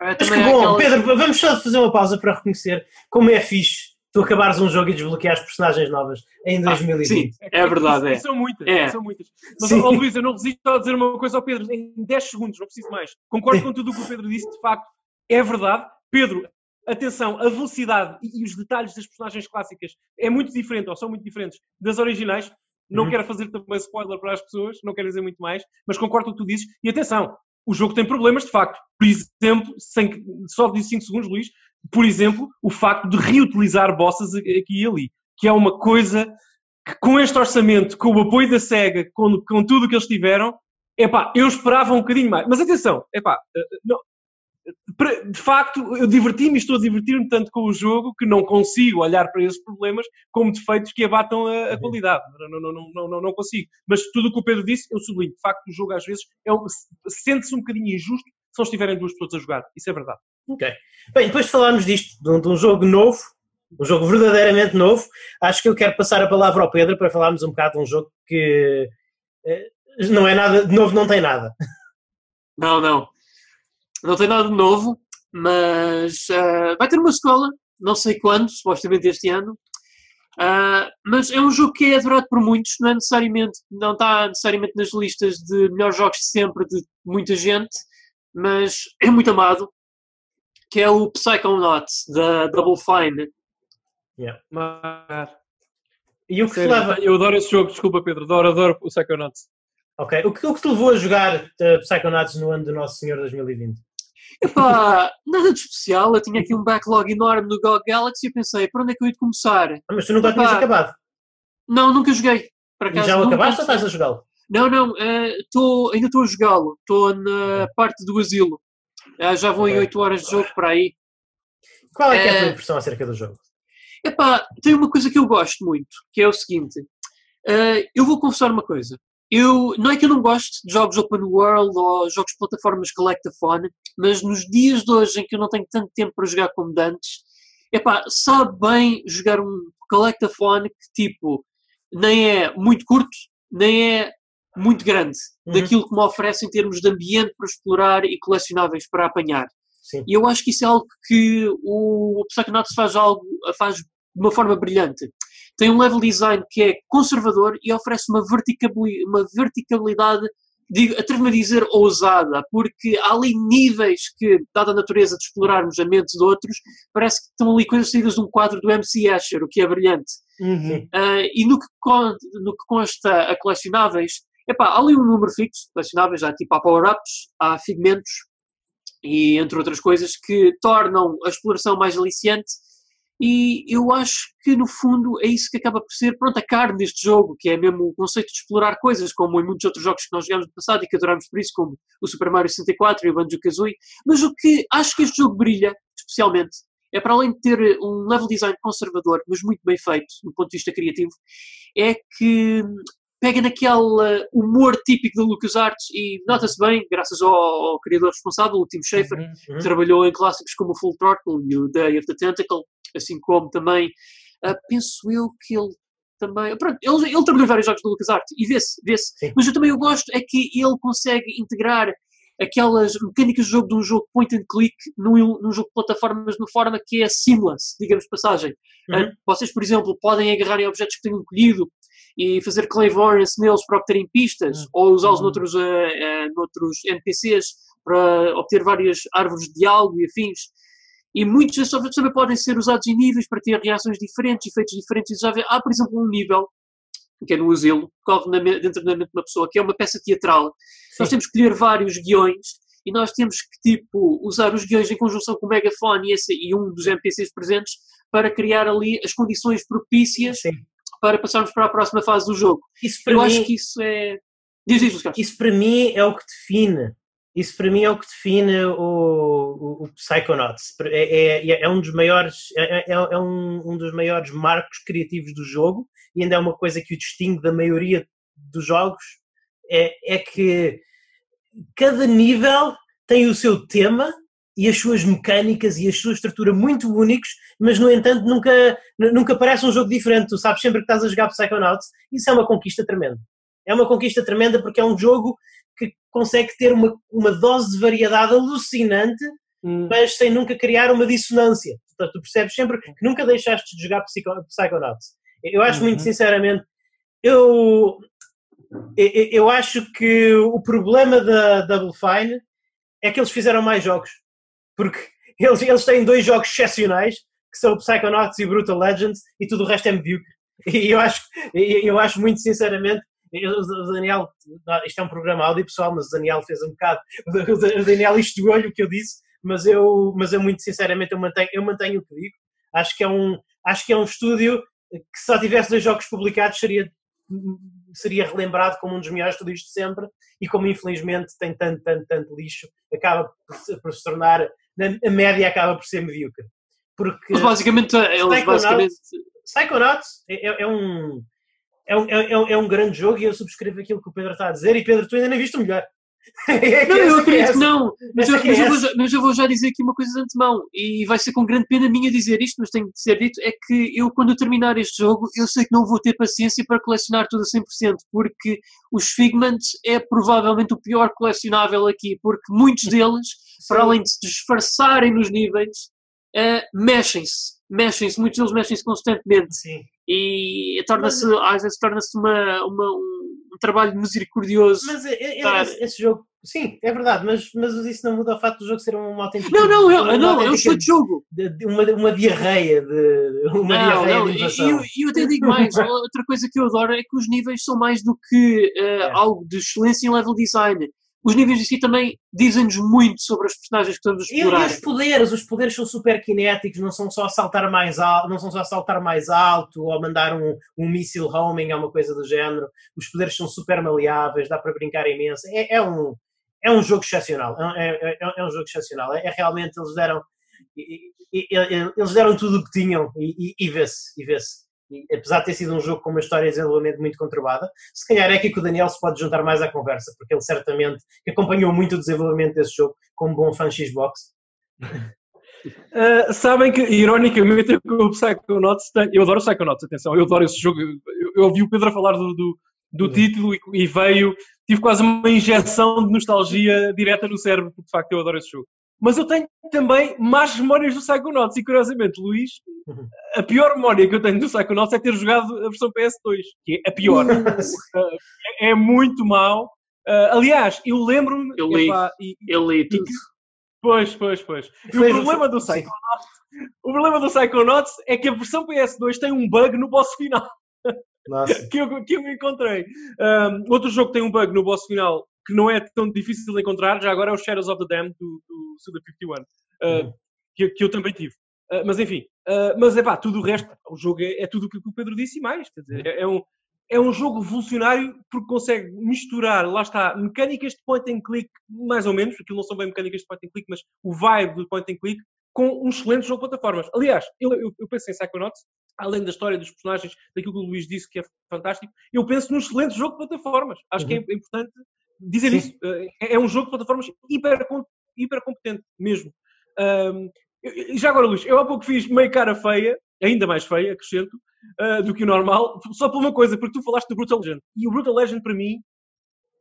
Mas que bom, aquelas- Pedro, vamos só fazer uma pausa para reconhecer como é fixe tu acabares um jogo e desbloqueares personagens novas em Ah, 2020. sim, é verdade, é. São muitas, É. são muitas. Mas, ó, Luís, eu não resisto a dizer uma coisa ao Pedro em 10 segundos, não preciso mais. Concordo com tudo o que o Pedro disse, de facto, é verdade. Pedro, atenção, a velocidade e, e os detalhes das personagens clássicas é muito diferente, ou são muito diferentes das originais. Não Uhum. quero fazer também spoiler para as pessoas, não quero dizer muito mais, mas concordo com o que tu dizes. E atenção, o jogo tem problemas, de facto. Por exemplo, sem, só disse 5 segundos, Luís, por exemplo, o facto de reutilizar bosses aqui e ali, que é uma coisa que com este orçamento, com o apoio da SEGA, com, com tudo o que eles tiveram, epá, eu esperava um bocadinho mais. Mas atenção, epá, eh, não- para- de facto, eu diverti-me e estou a divertir-me tanto com o jogo que não consigo olhar para esses problemas como defeitos que abatam a, a qualidade. Não, não, não, não, não, não consigo. Mas tudo o que o Pedro disse, eu sublinho. De facto, o jogo às vezes é um- sente-se um bocadinho injusto se não estiverem duas pessoas a jogar. Isso é verdade. Ok. Bem, depois de falarmos disto, de um, de um jogo novo, um jogo verdadeiramente novo, acho que eu quero passar a palavra ao Pedro para falarmos um bocado de um jogo que eh, não é nada, de novo não tem nada. Não, não. Não tem nada de novo, mas ah, vai ter uma escola, não sei quando, supostamente este ano. Ah, mas é um jogo que é adorado por muitos, não é necessariamente, não está necessariamente nas listas de melhores jogos de sempre de muita gente, mas é muito amado, que é o Psychonauts da Double Fine. Mas, E o que te leva. eu adoro esse jogo, desculpa Pedro, adoro, adoro o Psychonauts. Ok. O que, o que te levou a jogar uh, Psychonauts no ano do Nosso Senhor 2020? Epá, nada de especial, eu tinha aqui um backlog enorme no GOG Galaxy e pensei, por onde é que eu ia de começar? Ah, mas tu nunca Epá, tinhas acabado. Não, nunca joguei. Por E acaso, já o acabaste ou estás a jogá-lo? Não, não, eh, tô, ainda estou a jogá-lo. Estou na parte do asilo. Eh, já vou em Ok. 8 horas de jogo para aí. Qual é, é a tua Eh, impressão acerca do jogo? Epá, tem uma coisa que eu gosto muito, que é o seguinte. eh, eu vou confessar uma coisa. Eu, não é que eu não gosto de jogos open world ou jogos de plataformas collectaphone, mas nos dias de hoje em que eu não tenho tanto tempo para jogar como de antes, epá, sabe bem jogar um collectaphone que tipo, nem é muito curto, nem é muito grande Uhum. daquilo que me oferece em termos de ambiente para explorar e colecionáveis para apanhar. Sim. E eu acho que isso é algo que o Psychonauts faz, algo, faz de uma forma brilhante. Tem um level design que é conservador e oferece uma, verticabili uma verticabilidade, digo, atrevo-me a dizer, ousada, porque há ali níveis que, dada a natureza de explorarmos a mente de outros, parece que estão ali coisas saídas de um quadro do MC Escher, o que é brilhante. Uhum. Uh, e no que, no que consta a colecionáveis, epá, há ali um número fixo de colecionáveis, há tipo há power-ups, há figmentos e entre outras coisas que tornam a exploração mais aliciante e eu acho que no fundo é isso que acaba por ser pronto, a carne deste jogo, que é mesmo o conceito de explorar coisas, como em muitos outros jogos que nós jogamos no passado e que adoramos por isso, como o Super Mario 64 e o Banjo-Kazooie, mas o que acho que este jogo brilha, especialmente, é para além de ter um level design conservador, mas muito bem feito do ponto de vista criativo, é que pega naquele humor típico da LucasArts e nota-se bem, graças ao, ao, criador responsável, o Tim Schafer, uhum, uhum. que trabalhou em clássicos como o Full Throttle e o Day of the Tentacle, assim como também, uh, penso eu que ele também, pronto, ele, ele trabalhou em vários jogos da LucasArts e vê-se, vê-se, mas eu também eu gosto é que ele consegue integrar aquelas mecânicas de jogo de um jogo point and click num, num jogo de plataformas de forma que é seamless, digamos de passagem. Uhum. Uh, vocês, por exemplo, podem agarrar em objetos que tenham colhido e fazer clairvoyance neles para obterem pistas uhum. ou usá-los uhum. noutros, uh, uh, noutros NPCs para obter várias árvores de diálogo e afins. E muitos desses objetos também podem ser usados em níveis para ter reações diferentes, efeitos diferentes. Já há, por exemplo, um nível que é no asilo, corre na, dentro da mente de uma pessoa, que é uma peça teatral. Sim. Nós temos que escolher vários guiões e nós temos que, tipo, usar os guiões em conjunção com o megafone e, esse, e um dos NPCs presentes para criar ali as condições propícias Sim. Para passarmos para a próxima fase do jogo. Eu mim, acho que isso é. Diz, diz, Lucas. Isso para mim é o que define. Isso para mim é o que define o, o, o Psychonauts. É, é, é, um dos maiores, é, é, é um, um dos maiores marcos criativos do jogo e ainda é uma coisa que o distingue da maioria dos jogos, é, é que cada nível tem o seu tema e as suas mecânicas e a sua estrutura muito únicos, mas no entanto nunca, nunca parece um jogo diferente. Tu sabes sempre que estás a jogar Psychonauts, isso é uma conquista tremenda. É uma conquista tremenda porque é um jogo que consegue ter uma, uma dose de variedade alucinante, hum. mas sem nunca criar uma dissonância. Portanto, tu percebes sempre que nunca deixaste de jogar Psychonauts. Eu acho uhum. muito sinceramente, eu, eu, eu acho que o problema da Double Fine é que eles fizeram mais jogos. Porque <laughs> eles, eles têm dois jogos excepcionais, que são o Psychonauts e o Brutal Legends, e tudo o resto é medíocre. <laughs> E eu acho, eu acho muito sinceramente, o Daniel, isto é um programa áudio pessoal, mas o Daniel fez um bocado, <laughs> o Daniel isto olho o que eu disse, mas eu, mas eu muito sinceramente eu mantenho, eu mantenho o que digo. Acho que é um, acho que é um estúdio que só tivesse dois jogos publicados seria, seria relembrado como um dos melhores estúdios de sempre e como infelizmente tem tanto, tanto, tanto lixo, acaba por se, por se tornar, a média acaba por ser medíocre. Porque Mas basicamente, eles basicamente... Psychonauts é, é, é um, é, um, é, é, um grande jogo e eu subscrevo aquilo que o Pedro está a dizer e Pedro, tu ainda nem viste o melhor. <laughs> É não, eu acredito que não, mas eu, mas, eu vou já, mas eu vou já dizer aqui uma coisa de antemão e vai ser com grande pena minha dizer isto, mas tem de ser dito: é que eu, quando eu terminar este jogo, eu sei que não vou ter paciência para colecionar tudo a 100%, porque os Figments é provavelmente o pior colecionável aqui, porque muitos deles, para além de se disfarçarem nos níveis, uh, mexem-se, mexem-se, muitos deles mexem-se constantemente. Sim. E torna-se, às vezes torna-se uma, uma um, um trabalho misericordioso. Mas é, é, é esse, esse, jogo, sim, é verdade, mas, mas isso não muda o facto do jogo ser uma autêntica. Não, não, eu, não, é um excelente jogo. De, de, uma, uma diarreia de. Uma não, diarreia não, de e eu, eu até digo mais, <laughs> outra coisa que eu adoro é que os níveis são mais do que uh, é. algo de excelência em level design os níveis em si também dizem-nos muito sobre as personagens que estamos a explorar. E, os poderes, os poderes são super kinéticos, não são só saltar mais alto, não são só saltar mais alto ou mandar um, um míssil homing ou uma coisa do género. Os poderes são super maleáveis, dá para brincar imenso. É, é um, é um jogo excepcional. É, é, é, é um jogo excepcional. É, é realmente, eles deram, eles deram tudo o que tinham e, e, e vê-se, e vê-se apesar de ter sido um jogo com uma história de desenvolvimento muito conturbada, se calhar é aqui que o Daniel se pode juntar mais à conversa, porque ele certamente acompanhou muito o desenvolvimento desse jogo como bom fã Xbox. Uh, <laughs> sabem que, ironicamente, o Psychonauts tem... Eu adoro Psychonauts, atenção, eu adoro esse jogo. Eu, eu ouvi o Pedro falar do, do, do título e, e, veio... Tive quase uma injeção de nostalgia direta no cérebro, porque de facto eu adoro esse jogo. Mas eu tenho também más memórias do Psychonauts. E curiosamente, Luís, a pior memória que eu tenho do Psychonauts é ter jogado a versão PS2, que é a pior. é, é muito mau. Uh, aliás, eu lembro-me. Eu li, epá, e- eu li tudo. que- Pois, pois, pois. E o problema do. Psychonauts, o problema do Psychonauts é que a versão PS2 tem um bug no boss final Nossa. <laughs> que eu, que eu encontrei. Um, outro jogo que tem um bug no boss final que não é tão difícil de encontrar, já agora é o Shadows of the Damned do, do Suda 51, uh, Uhum. que, que eu também tive. Uh, mas enfim, uh, mas é pá, tudo o resto, o jogo é, é tudo o que o Pedro disse e mais. Quer dizer, é, é um, é um jogo revolucionário porque consegue misturar, lá está, mecânicas de point and click, mais ou menos, aquilo não são bem mecânicas de point and click, mas o vibe do point and click, com um excelente jogo de plataformas. Aliás, eu, eu, eu penso em Psychonauts, além da história dos personagens, daquilo que o Luís disse que é fantástico, eu penso num excelente jogo de plataformas. Acho que é importante dizer Sim. isso. É, é um jogo de plataformas hiper, hiper competente, mesmo. Um, e já agora, Luís, eu há pouco fiz meio cara feia, ainda mais feia, acrescento, uh, do que o normal, só por uma coisa, porque tu falaste do Brutal Legend. E o Brutal Legend, para mim,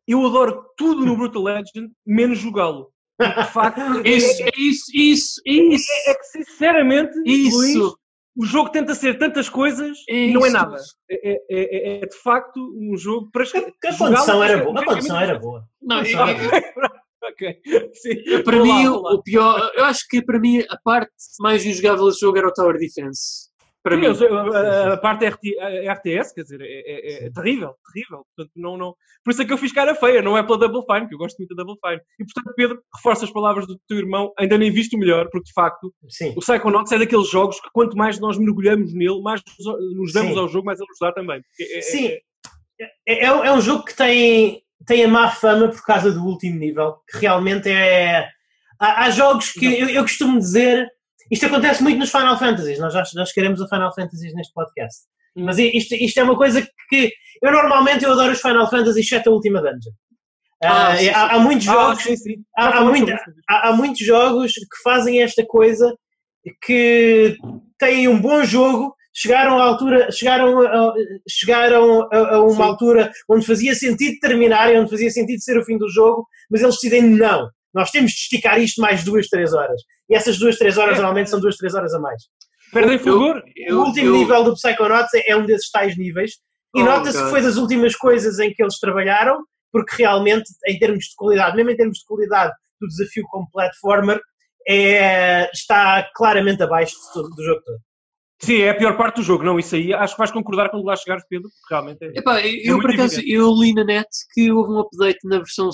eu adoro tudo no Brutal Legend, menos jogá-lo. De facto, é- Isso, é isso, isso, isso. é que sinceramente, Isso. Luís, o jogo tenta ser tantas coisas e não é nada. É, é- é- é de facto um jogo para esque- A jogá-lo condição era é boa. A condição mecanicamente era boa. Não, <laughs> sim. para mim, o pior, eu acho que para mim a parte mais injogável desse jogo era o Tower Defense. Para Sim, mim. a, a- parte RT, a RTS, quer dizer, é, é- é terrível, terrível. Portanto, não, não... Por isso é que eu fiz cara feia, não é pela Double Fine, que eu gosto muito da Double Fine. E portanto, Pedro, reforça as palavras do teu irmão, ainda nem viste o melhor, porque de facto Sim. o Psychonauts é daqueles jogos que quanto mais nós mergulhamos nele, mais nos- damos Sim. ao jogo, mais ele nos dá também. É- é- Sim. é- É, é um- é um jogo que tem, tem a má fama por causa do último nível, que realmente é. Há, há jogos que eu, eu costumo dizer. Isto acontece muito nos Final Fantasies, nós já, já queremos o Final Fantasies neste podcast. Hum. Mas isto, isto é uma coisa que eu normalmente eu adoro os Final Fantasies, exceto a última dungeon. Ah, Ah, há, há muitos Ah, jogos sim, sim. há- há muitos jogos que fazem esta coisa que têm um bom jogo, chegaram à altura, chegaram a, chegaram a, a uma Sim. altura onde fazia sentido terminar e onde fazia sentido ser o fim do jogo, mas eles decidem não. Nós temos de esticar isto mais duas, três horas. E essas duas, três horas É. normalmente são duas, três horas a mais. Perdem fulgor. O último eu- nível do Psychonauts é, é um desses tais níveis. E Oh, nota-se que foi das últimas coisas em que eles trabalharam, porque realmente, em termos de qualidade, mesmo em termos de qualidade do desafio como platformer, é, está claramente abaixo todo- do jogo todo. Sim, é a pior parte do jogo. Não, isso aí acho que vais concordar quando lá chegares, Pedro, porque realmente é. Epá, eu, eu, muito por acaso evidente. eu li na net que houve um update na versão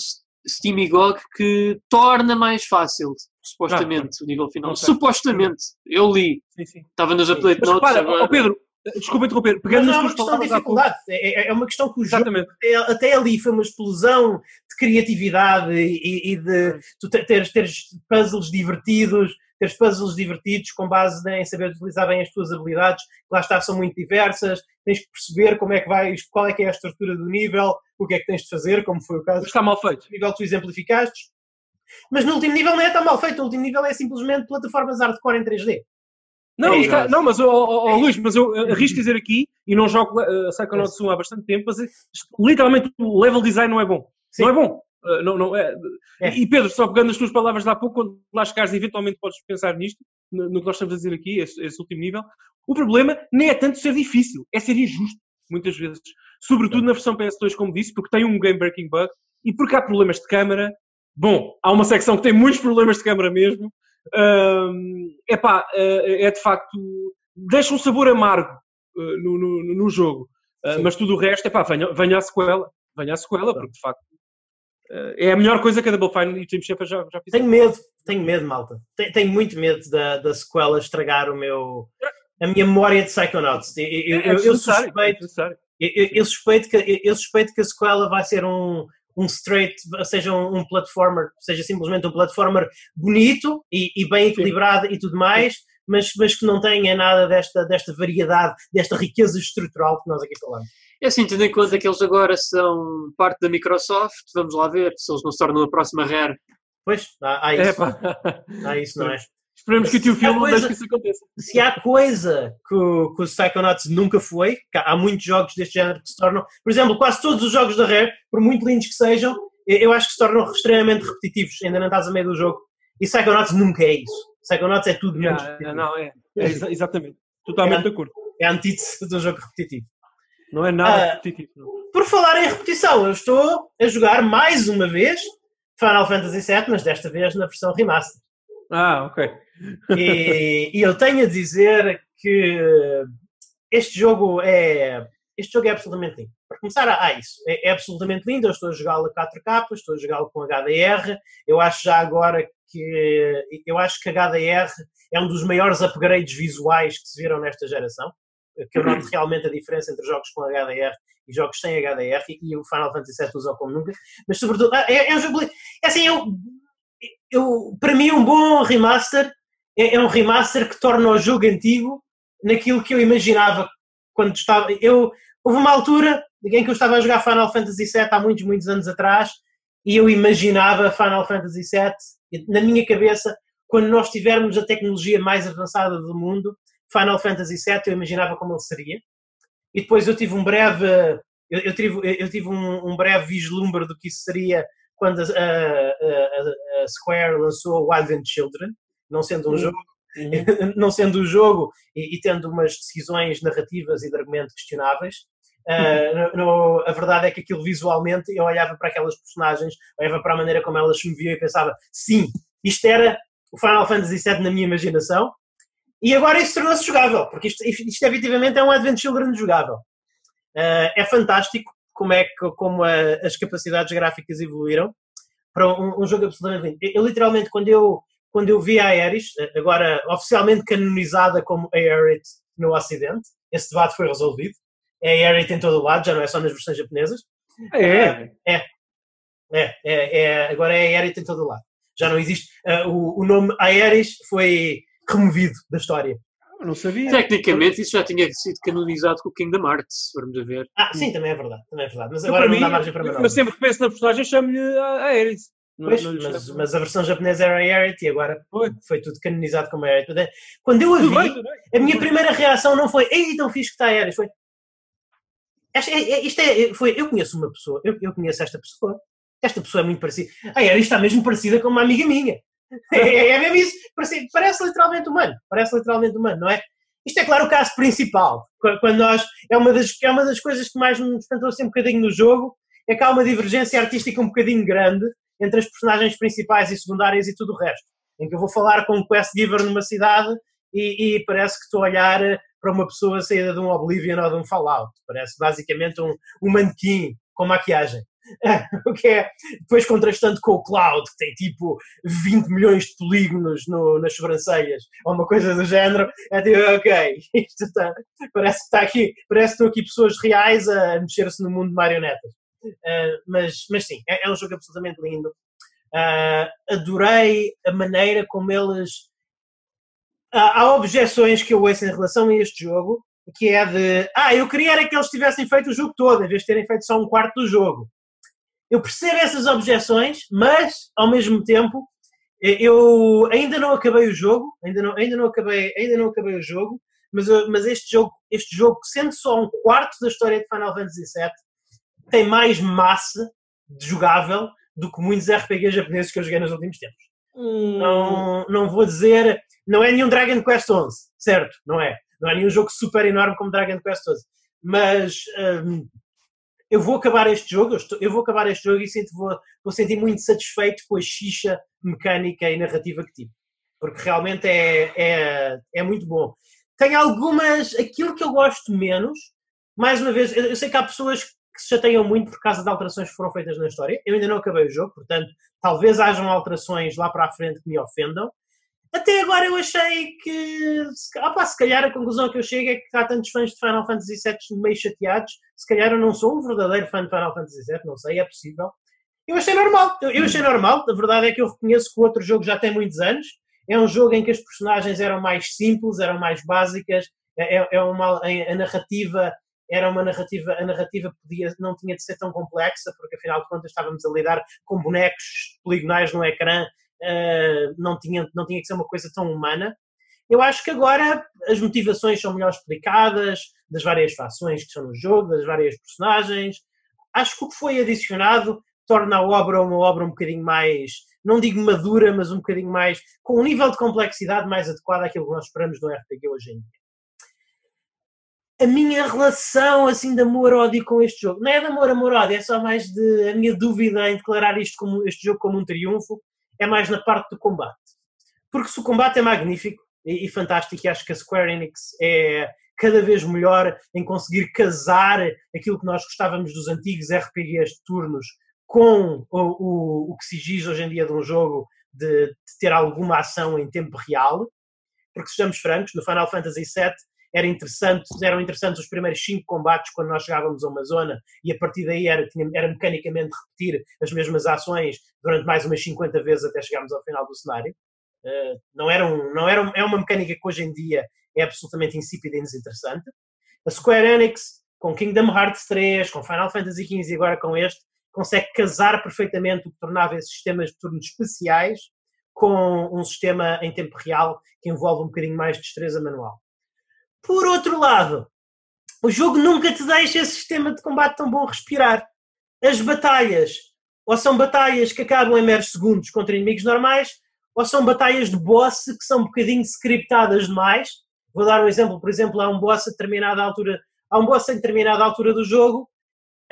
Steam e GOG que torna mais fácil, supostamente, o nível final. não. Supostamente, eu li, Sim, sim. estava nos Sim. update Mas notes repara, agora. ó Pedro, desculpa interromper, Mas pegando não é uma questão de dificuldade, é, é- é uma questão que o jogo Exatamente. até, até ali foi uma explosão de criatividade e, e de tu te- teres, teres puzzles divertidos, teres puzzles divertidos com base em saber utilizar bem as tuas habilidades, que lá está, são muito diversas, tens que perceber como é que vais, qual é que é a estrutura do nível, o que é que tens de fazer, como foi o caso Está mal feito. do nível que tu exemplificaste. Mas no último nível não é tão mal feito, o último nível é simplesmente plataformas hardcore em 3D. Não, É está- não mas, ó, ó, Luís, mas eu uh, arrisco dizer aqui, e não jogo uh, Psychonauts 1 há bastante tempo, mas uh, literalmente o level design não é bom. Sim. Não é bom. Uh, não, não é. É. E Pedro, só pegando as tuas palavras de há pouco, quando lá chegares, eventualmente podes pensar nisto, no, que nós estamos a dizer aqui, esse, esse último nível. O problema nem é tanto ser difícil, é ser injusto, muitas vezes. Sobretudo na versão PS2, como disse, porque tem um game breaking bug e porque há problemas de câmara. Bom, há uma secção que tem muitos problemas de câmara mesmo. Hum, epá, é, é de facto. deixa um sabor amargo uh, no, no, no jogo. Uh, Sim. mas tudo o resto, epá, venha, venha a sequela. Venha a sequela, porque de facto é a melhor coisa que a Double Fine e o Team Shepherd já, já fizeram. Tenho medo, tenho medo, malta. Tenho, tenho muito medo da, da sequela estragar o meu, a minha memória de Psychonauts. Eu, eu, É eu, é suspeito, eu, eu- suspeito que, eu, suspeito que a sequela vai ser um, um straight, seja um, um platformer, seja simplesmente um platformer bonito e, e bem equilibrado e tudo mais, mas, mas que não tenha nada desta, desta variedade, desta riqueza estrutural que nós aqui falamos. É assim, tendo em conta que eles agora são parte da Microsoft, vamos lá ver se eles não se tornam a próxima Rare. Pois, há, há isso, Epá. há isso, não é? Esperemos que o tio Phil não deixe que isso aconteça. se há coisa que o, que o Psychonauts nunca foi, há muitos jogos deste género que se tornam, por exemplo, quase todos os jogos da Rare, por muito lindos que sejam, eu acho que se tornam extremamente repetitivos, ainda não estás a meio do jogo. E Psychonauts nunca é isso. Psychonauts é tudo menos Yeah, repetitivo. não, é, é exa- exatamente. Totalmente É. de acordo. É a antítese do jogo repetitivo. Não é nada Ah. repetitivo. não. Por falar em repetição, eu estou a jogar mais uma vez Final Fantasy VII, mas desta vez na versão remaster. Ah, ok. E, <laughs> e eu tenho a dizer que este jogo é este jogo é absolutamente lindo. Para começar, há isso. É, é absolutamente lindo. Eu estou a jogá-lo a 4K, estou a jogá-lo com HDR. Eu acho já agora que eu acho que HDR é um dos maiores upgrades visuais que se viram nesta geração. Que eu noto realmente a diferença entre jogos com HDR e jogos sem HDR e o Final Fantasy VII usa como nunca. Mas sobretudo, é, é um jogo. É assim, eu, eu, para mim, um bom remaster é, é um remaster que torna o jogo antigo naquilo que eu imaginava quando estava. Eu, houve uma altura em que eu estava a jogar Final Fantasy VII há muitos, muitos anos atrás e eu imaginava Final Fantasy VII na minha cabeça, quando nós tivermos a tecnologia mais avançada do mundo, Final Fantasy VII eu imaginava como ele seria. E depois eu tive um breve, eu, eu tive, eu tive um, um breve vislumbre do que isso seria quando a, a- a- a Square lançou Wild and Children, não sendo um Hum. jogo Uhum. <laughs> não sendo o jogo e, e tendo umas decisões narrativas e de argumento questionáveis, uh, no- no- a verdade é que aquilo visualmente eu olhava para aquelas personagens, olhava para a maneira como elas se moviam e pensava, sim, isto era o Final Fantasy VII na minha imaginação, e agora isso tornou-se jogável, porque isto, isto efetivamente é um Advent Children jogável. Uh, é fantástico como é que como a- as capacidades gráficas evoluíram para um, um jogo absolutamente lindo. Eu, literalmente, quando eu, quando eu vi a Aeris, agora oficialmente canonizada como Aerith no Ocidente, esse debate foi resolvido. É Aerith em todo o lado, já não é só nas versões japonesas. É, É, é, é, agora é Aerith em todo o lado. Já não existe. uh, o, o nome Aeris foi removido da história. eu não sabia. Tecnicamente, isso já tinha sido canonizado com o Kingdom Hearts, se formos a ver. Ah, sim, também é verdade. Também é verdade. Mas Eu, agora não mim, dá margem para manobra. eu sempre que penso na personagem chamo-lhe a a Eris. Não- Pois, não mas, mas a versão japonesa era Aerith e agora Foi. foi tudo canonizado como Aerith. Portanto, Quando eu a Tudo vi, bem, tudo bem. A minha primeira reação não foi, ei, tão fixe que está a Aéreos, foi. Esta, é, é- isto é, foi, eu conheço uma pessoa, eu, eu conheço esta pessoa, esta pessoa é muito parecida. A Aéreos está mesmo parecida com uma amiga minha. É, é mesmo isso, parece, parece literalmente humano, parece literalmente humano, não é? Isto é claro o caso principal, Qu- quando nós, é uma das, é uma das coisas que mais me espantou assim um bocadinho no jogo, é que há uma divergência artística um bocadinho grande entre as personagens principais e secundárias e tudo o resto. Em que eu vou falar com um quest giver numa cidade e, e parece que estou a olhar eh, para uma pessoa saída de um Oblivion ou de um Fallout. Parece basicamente um, um manequim com maquiagem. <laughs> o que é, depois contrastando com o Cloud, que tem tipo 20 milhões de polígonos no- nas sobrancelhas, ou uma coisa do género, é tipo, ok, <laughs> isto está, parece que está aqui, parece que estão aqui pessoas reais a mexer-se no mundo de marionetas. Uh, mas, mas sim, é, é um jogo absolutamente lindo. Uh, adorei a maneira como eles. Há, há objeções que eu ouço em relação a este jogo, que é de ah, eu queria era que eles tivessem feito o jogo todo, em vez de terem feito só um quarto do jogo. Eu percebo essas objeções, mas ao mesmo tempo eh, eu ainda não acabei o jogo, ainda não, ainda não acabei, ainda não acabei o jogo, mas, eu- mas este jogo, este jogo, sendo só um quarto da história de Final Fantasy VII, tem mais massa de jogável do que muitos RPGs japoneses que eu joguei nos últimos tempos. Hum, Não, não vou dizer, não é nenhum Dragon Quest XI, certo? Não é. Não é nenhum jogo super enorme como Dragon Quest XI. Mas hum, eu vou acabar este jogo, eu, estou- eu vou acabar este jogo e sinto, vou, vou sentir muito satisfeito com a xixa mecânica e narrativa que tive. Porque realmente é, é, é muito bom. Tem algumas, aquilo que eu gosto menos, mais uma vez, eu, sei que há pessoas que se chateiam muito por causa de alterações que foram feitas na história. Eu ainda não acabei o jogo, portanto, talvez hajam alterações lá para a frente que me ofendam. Até agora eu achei que, opá, se calhar a conclusão que eu chego é que há tantos fãs de Final Fantasy VII meio chateados, se calhar eu não sou um verdadeiro fã de Final Fantasy VII, não sei, é possível. Eu achei normal, eu, eu achei normal, a verdade é que eu reconheço que o outro jogo já tem muitos anos, é um jogo em que as personagens eram mais simples, eram mais básicas, é, é- é uma, a narrativa era uma narrativa, a narrativa podia, não tinha de ser tão complexa, porque afinal de contas estávamos a lidar com bonecos poligonais no ecrã, eh, não, tinha, não tinha que ser uma coisa tão humana. Eu acho que agora as motivações são melhor explicadas, das várias fações que são no jogo, das várias personagens. Acho que o que foi adicionado torna a obra uma obra um bocadinho mais, não digo madura, mas um bocadinho mais, com um nível de complexidade mais adequado àquilo que nós esperamos do RPG hoje em dia. A minha relação assim de amor-ódio com este jogo, não é de amor-amor-ódio, é só mais de a minha dúvida em declarar isto como, este jogo como um triunfo, é mais na parte do combate. Porque se o combate é magnífico e, e fantástico, e acho que a Square Enix é cada vez melhor em conseguir casar aquilo que nós gostávamos dos antigos RPGs de turnos com o, o, o que se exige hoje em dia de um jogo de, de, ter alguma ação em tempo real, porque sejamos francos, no Final Fantasy VII era interessante, eram interessantes os primeiros cinco combates quando nós chegávamos a uma zona e a partir daí era, tinha, era mecanicamente repetir as mesmas ações durante mais umas 50 vezes até chegarmos ao final do cenário. Uh, não era um, não era um, é uma mecânica que hoje em dia é absolutamente insípida e desinteressante. A Square Enix, com Kingdom Hearts 3, com Final Fantasy XV e agora com este, consegue casar perfeitamente o que tornava esses sistemas de turnos especiais com um sistema em tempo real que envolve um bocadinho mais de destreza manual. Por outro lado, o jogo nunca te deixa esse sistema de combate tão bom respirar. As batalhas, ou são batalhas que acabam em meros segundos contra inimigos normais, ou são batalhas de boss que são um bocadinho scriptadas demais. Vou dar um exemplo, por exemplo, há um boss a determinada altura, há um boss a determinada altura do jogo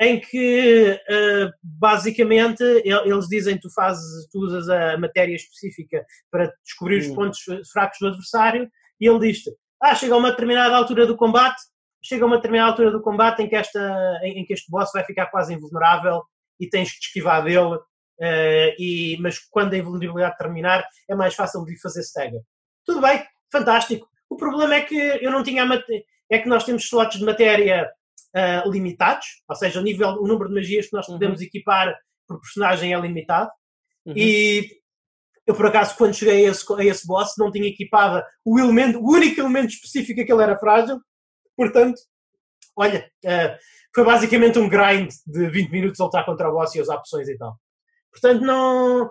em que uh, basicamente eles dizem tu fazes, tu usas a matéria específica para descobrir os pontos fracos do adversário e ele diz-te, ah, chega a uma determinada altura do combate, chega a uma determinada altura do combate em que, esta, em, em que este boss vai ficar quase invulnerável e tens que esquivar dele, uh, e, mas quando a invulnerabilidade terminar é mais fácil de fazer stagger. Tudo bem, fantástico. O problema é que eu não tinha é que nós temos slots de matéria uh, limitados, ou seja, o, nível, o número de magias que nós uhum. podemos uhum. equipar por personagem é limitado. Uhum. E eu, por acaso, quando cheguei a esse, a esse boss, não tinha equipada o, elemento, o único elemento específico que ele era frágil. Portanto, olha, uh, foi basicamente um grind de 20 minutos a lutar contra o boss e usar opções e tal. Portanto, não,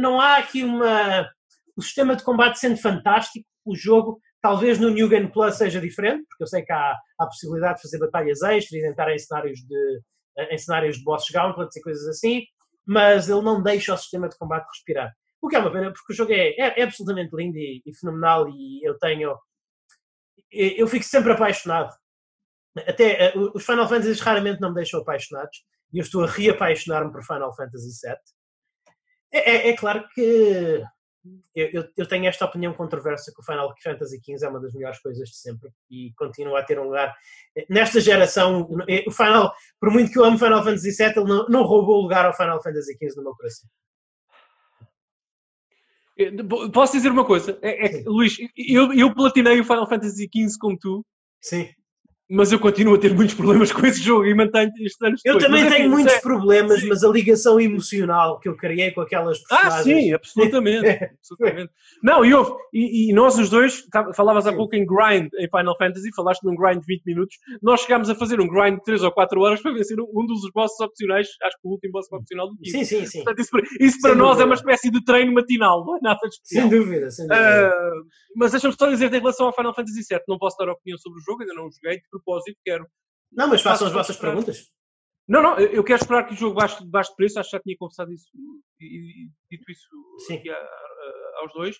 não há aqui uma. O sistema de combate sendo fantástico, o jogo Talvez no New Game Plus seja diferente, porque eu sei que há, há a possibilidade de fazer batalhas extras entrar em cenários de, em cenários de boss gauntlets e coisas assim, mas ele não deixa o sistema de combate respirar. O que é uma pena, porque o jogo é, é, é absolutamente lindo e, e, fenomenal e eu tenho... Eu fico sempre apaixonado. Até eh, os Final Fantasy raramente não me deixam apaixonados e eu estou a reapaixonar-me por Final Fantasy VII. É, é, é claro que eu, eu, tenho esta opinião controversa que o Final Fantasy XV é uma das melhores coisas de sempre e continua a ter um lugar. Nesta geração, o Final, por muito que eu amo Final Fantasy VII, ele não, não roubou lugar ao Final Fantasy XV no meu coração. Posso dizer uma coisa? É, é, Luís, eu, eu platinei o Final Fantasy XV como tu. Sim mas eu continuo a ter muitos problemas com esse jogo e mantenho estes anos depois. Eu também mas, tenho muitos é, problemas, mas a ligação emocional que eu criei com aquelas personagens... Ah, sim, absolutamente. <laughs> absolutamente. Não, e, houve, e, e, nós os dois, falavas há pouco em grind em Final Fantasy, falaste num grind de 20 minutos, nós chegámos a fazer um grind de 3 ou 4 horas para vencer um dos bosses opcionais, acho que o último boss opcional do time. Sim, sim, sim. Portanto, isso, para, isso para nós é uma espécie de treino matinal, não é nada especial. Sem dúvida, sem dúvida. Uh, mas deixa-me só dizer em relação ao Final Fantasy VII, não posso dar opinião sobre o jogo, ainda não o joguei, propósito quero não, mas façam as vossas perguntas. Não, não, eu quero esperar que o jogo baixe, baixe de preço, acho que já tinha conversado isso e dito isso Sim. A, aos dois.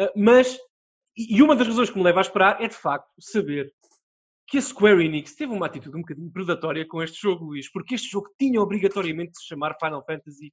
Uh, mas, e uma das razões que me leva a esperar é de facto saber que a Square Enix teve uma atitude um bocadinho predatória com este jogo, Luís, porque este jogo tinha obrigatoriamente de se chamar Final Fantasy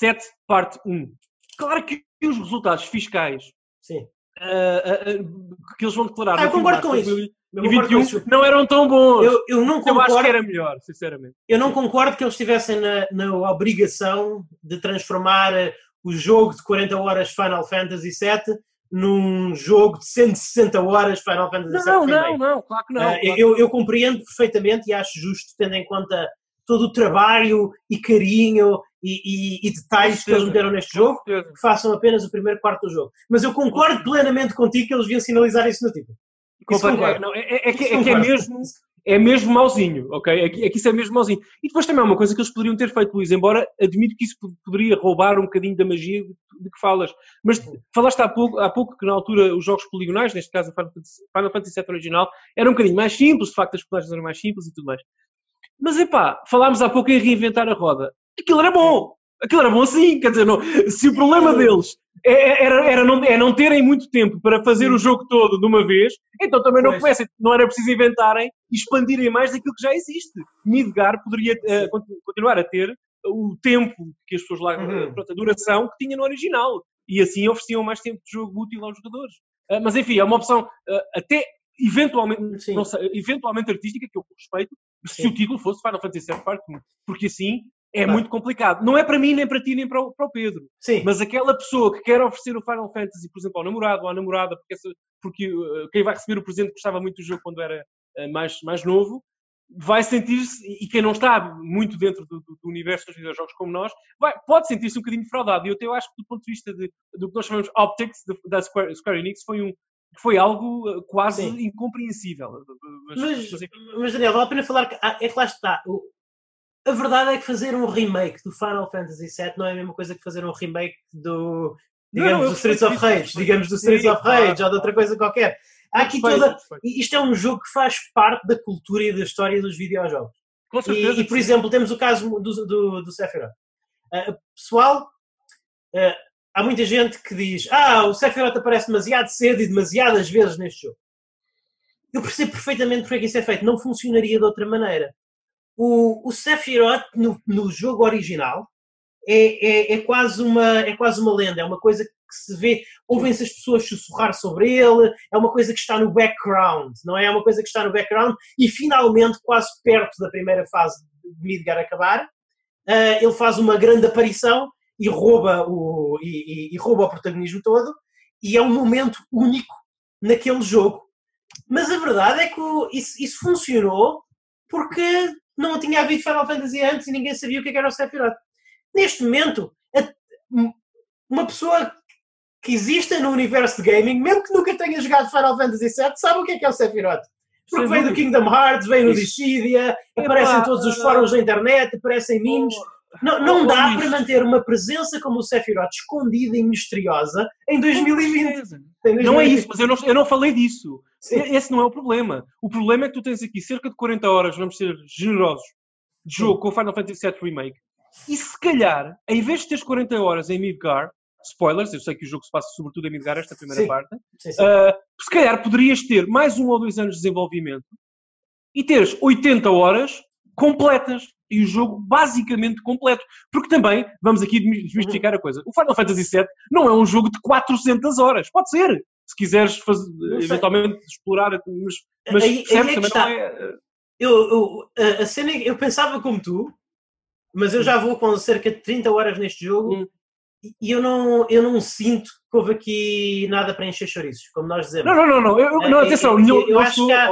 VII Parte 1. Claro que os resultados fiscais Sim. Uh, uh, que eles vão declarar. Ah, eu concordo com isso. 2021 não eram tão bons. Eu, eu não concordo. Eu acho que era melhor, sinceramente. Eu não concordo que eles estivessem na, na obrigação de transformar eh, o jogo de 40 horas Final Fantasy VII num jogo de 160 horas Final Fantasy VII. Não, não, não, claro que não. Uh, claro. Eu, eu compreendo perfeitamente e acho justo, tendo em conta todo o trabalho e carinho e, e, e detalhes que eles meteram neste jogo, que façam apenas o primeiro quarto do jogo. Mas eu concordo plenamente contigo que eles deviam sinalizar isso no título. É, não, é, é, é, que, é, que é mesmo é mesmo mauzinho, ok? É que, é que, isso é mesmo mauzinho. E depois também é uma coisa que eles poderiam ter feito, Luís, embora admito que isso poderia roubar um bocadinho da magia de, que falas. Mas falaste há pouco, há pouco que na altura os jogos poligonais, neste caso a Final Fantasy, VII original, eram um bocadinho mais simples, de facto as personagens eram mais simples e tudo mais. Mas epá, falámos há pouco em reinventar a roda. aquilo era bom. Aquilo era bom sim, quer dizer, não, se o problema deles é, é, era, era não, é não terem muito tempo para fazer o jogo todo de uma vez, então também não comecem, não era preciso inventarem e expandirem mais daquilo que já existe. Midgar poderia uh, continuar a ter o tempo que as pessoas lá, uhum. pronto, a duração que tinha no original. E assim ofereciam mais tempo de jogo útil aos jogadores. Uh, mas enfim, é uma opção uh, até eventualmente, sei, eventualmente artística, que eu respeito, se Sim. o título fosse Final Fantasy VII Part 1. Porque assim é claro. muito complicado. Não é para mim, nem para ti, nem para o, para o Pedro. Sim. Mas aquela pessoa que quer oferecer o Final Fantasy, por exemplo, ao namorado ou à namorada, porque, essa, porque uh, quem vai receber o presente gostava muito do jogo quando era uh, mais, mais novo, vai sentir-se, e quem não está muito dentro do, do, do universo dos videojogos como nós, vai, pode sentir-se um bocadinho defraudado. E eu, eu acho que do ponto de vista de, do que nós chamamos optics da Square, Square Enix foi um, foi algo uh, quase Sim. incompreensível. Mas, mas, mas, Daniel, vale a pena falar que é que lá está. A verdade é que fazer um remake do Final Fantasy VII não é a mesma coisa que fazer um remake do, digamos, não, do Streets of Rage, digamos, do Streets of Rage ou de outra coisa qualquer. Há aqui toda. Isto é um jogo que faz parte da cultura e da história dos videojogos. Com certeza. E, e por exemplo, temos o caso do, do, do Sephiroth. Uh, pessoal, uh, há muita gente que diz: Ah, o Sephiroth aparece demasiado cedo e demasiadas vezes neste jogo. Eu percebo perfeitamente porque é que isso é feito. Não funcionaria de outra maneira o, o Sephiroth no, no jogo original é, é, é, quase uma, é quase uma lenda, é uma coisa que se vê, ouvem-se as pessoas sussurrar sobre ele, é uma coisa que está no background, não é? É uma coisa que está no background e finalmente, quase perto da primeira fase de Midgar acabar, uh, ele faz uma grande aparição e rouba, o, e, e, e rouba o protagonismo todo e é um momento único naquele jogo. Mas a verdade é que isso, isso funcionou porque não tinha havido Final Fantasy antes e ninguém sabia o que é era o Sephiroth. Neste momento, uma pessoa que exista no universo de gaming, mesmo que nunca tenha jogado Final Fantasy VII, sabe o que é que é o Sephiroth. Porque vem do Kingdom Hearts, vem no Dissidia, aparece em todos os fóruns da internet, aparece em memes. Não, não dá para manter uma presença como o Sephiroth escondida e misteriosa em 2020. Não é isso, mas eu não, eu não falei disso. Sim. Esse não é o problema. O problema é que tu tens aqui cerca de 40 horas, vamos ser generosos, de jogo Sim. com o Final Fantasy VII Remake. E se calhar, em vez de teres 40 horas em Midgar, spoilers, eu sei que o jogo se passa sobretudo em Midgar, esta primeira sim. parte, sim, sim. Uh, se calhar poderias ter mais um ou dois anos de desenvolvimento e teres 80 horas completas e o jogo basicamente completo. Porque também, vamos aqui desmistificar a coisa, o Final Fantasy VII não é um jogo de 400 horas. Pode ser, se quiseres fazer, eventualmente explorar, mas, mas aí, aí é também não é... Eu, eu, a cena, é eu pensava como tu, mas eu já vou com cerca de 30 horas neste jogo hum. e eu não, eu não sinto que houve aqui nada para encher chouriços, como nós dizemos. Não, não, não, não. Eu, não atenção, eu, eu, eu acho que há,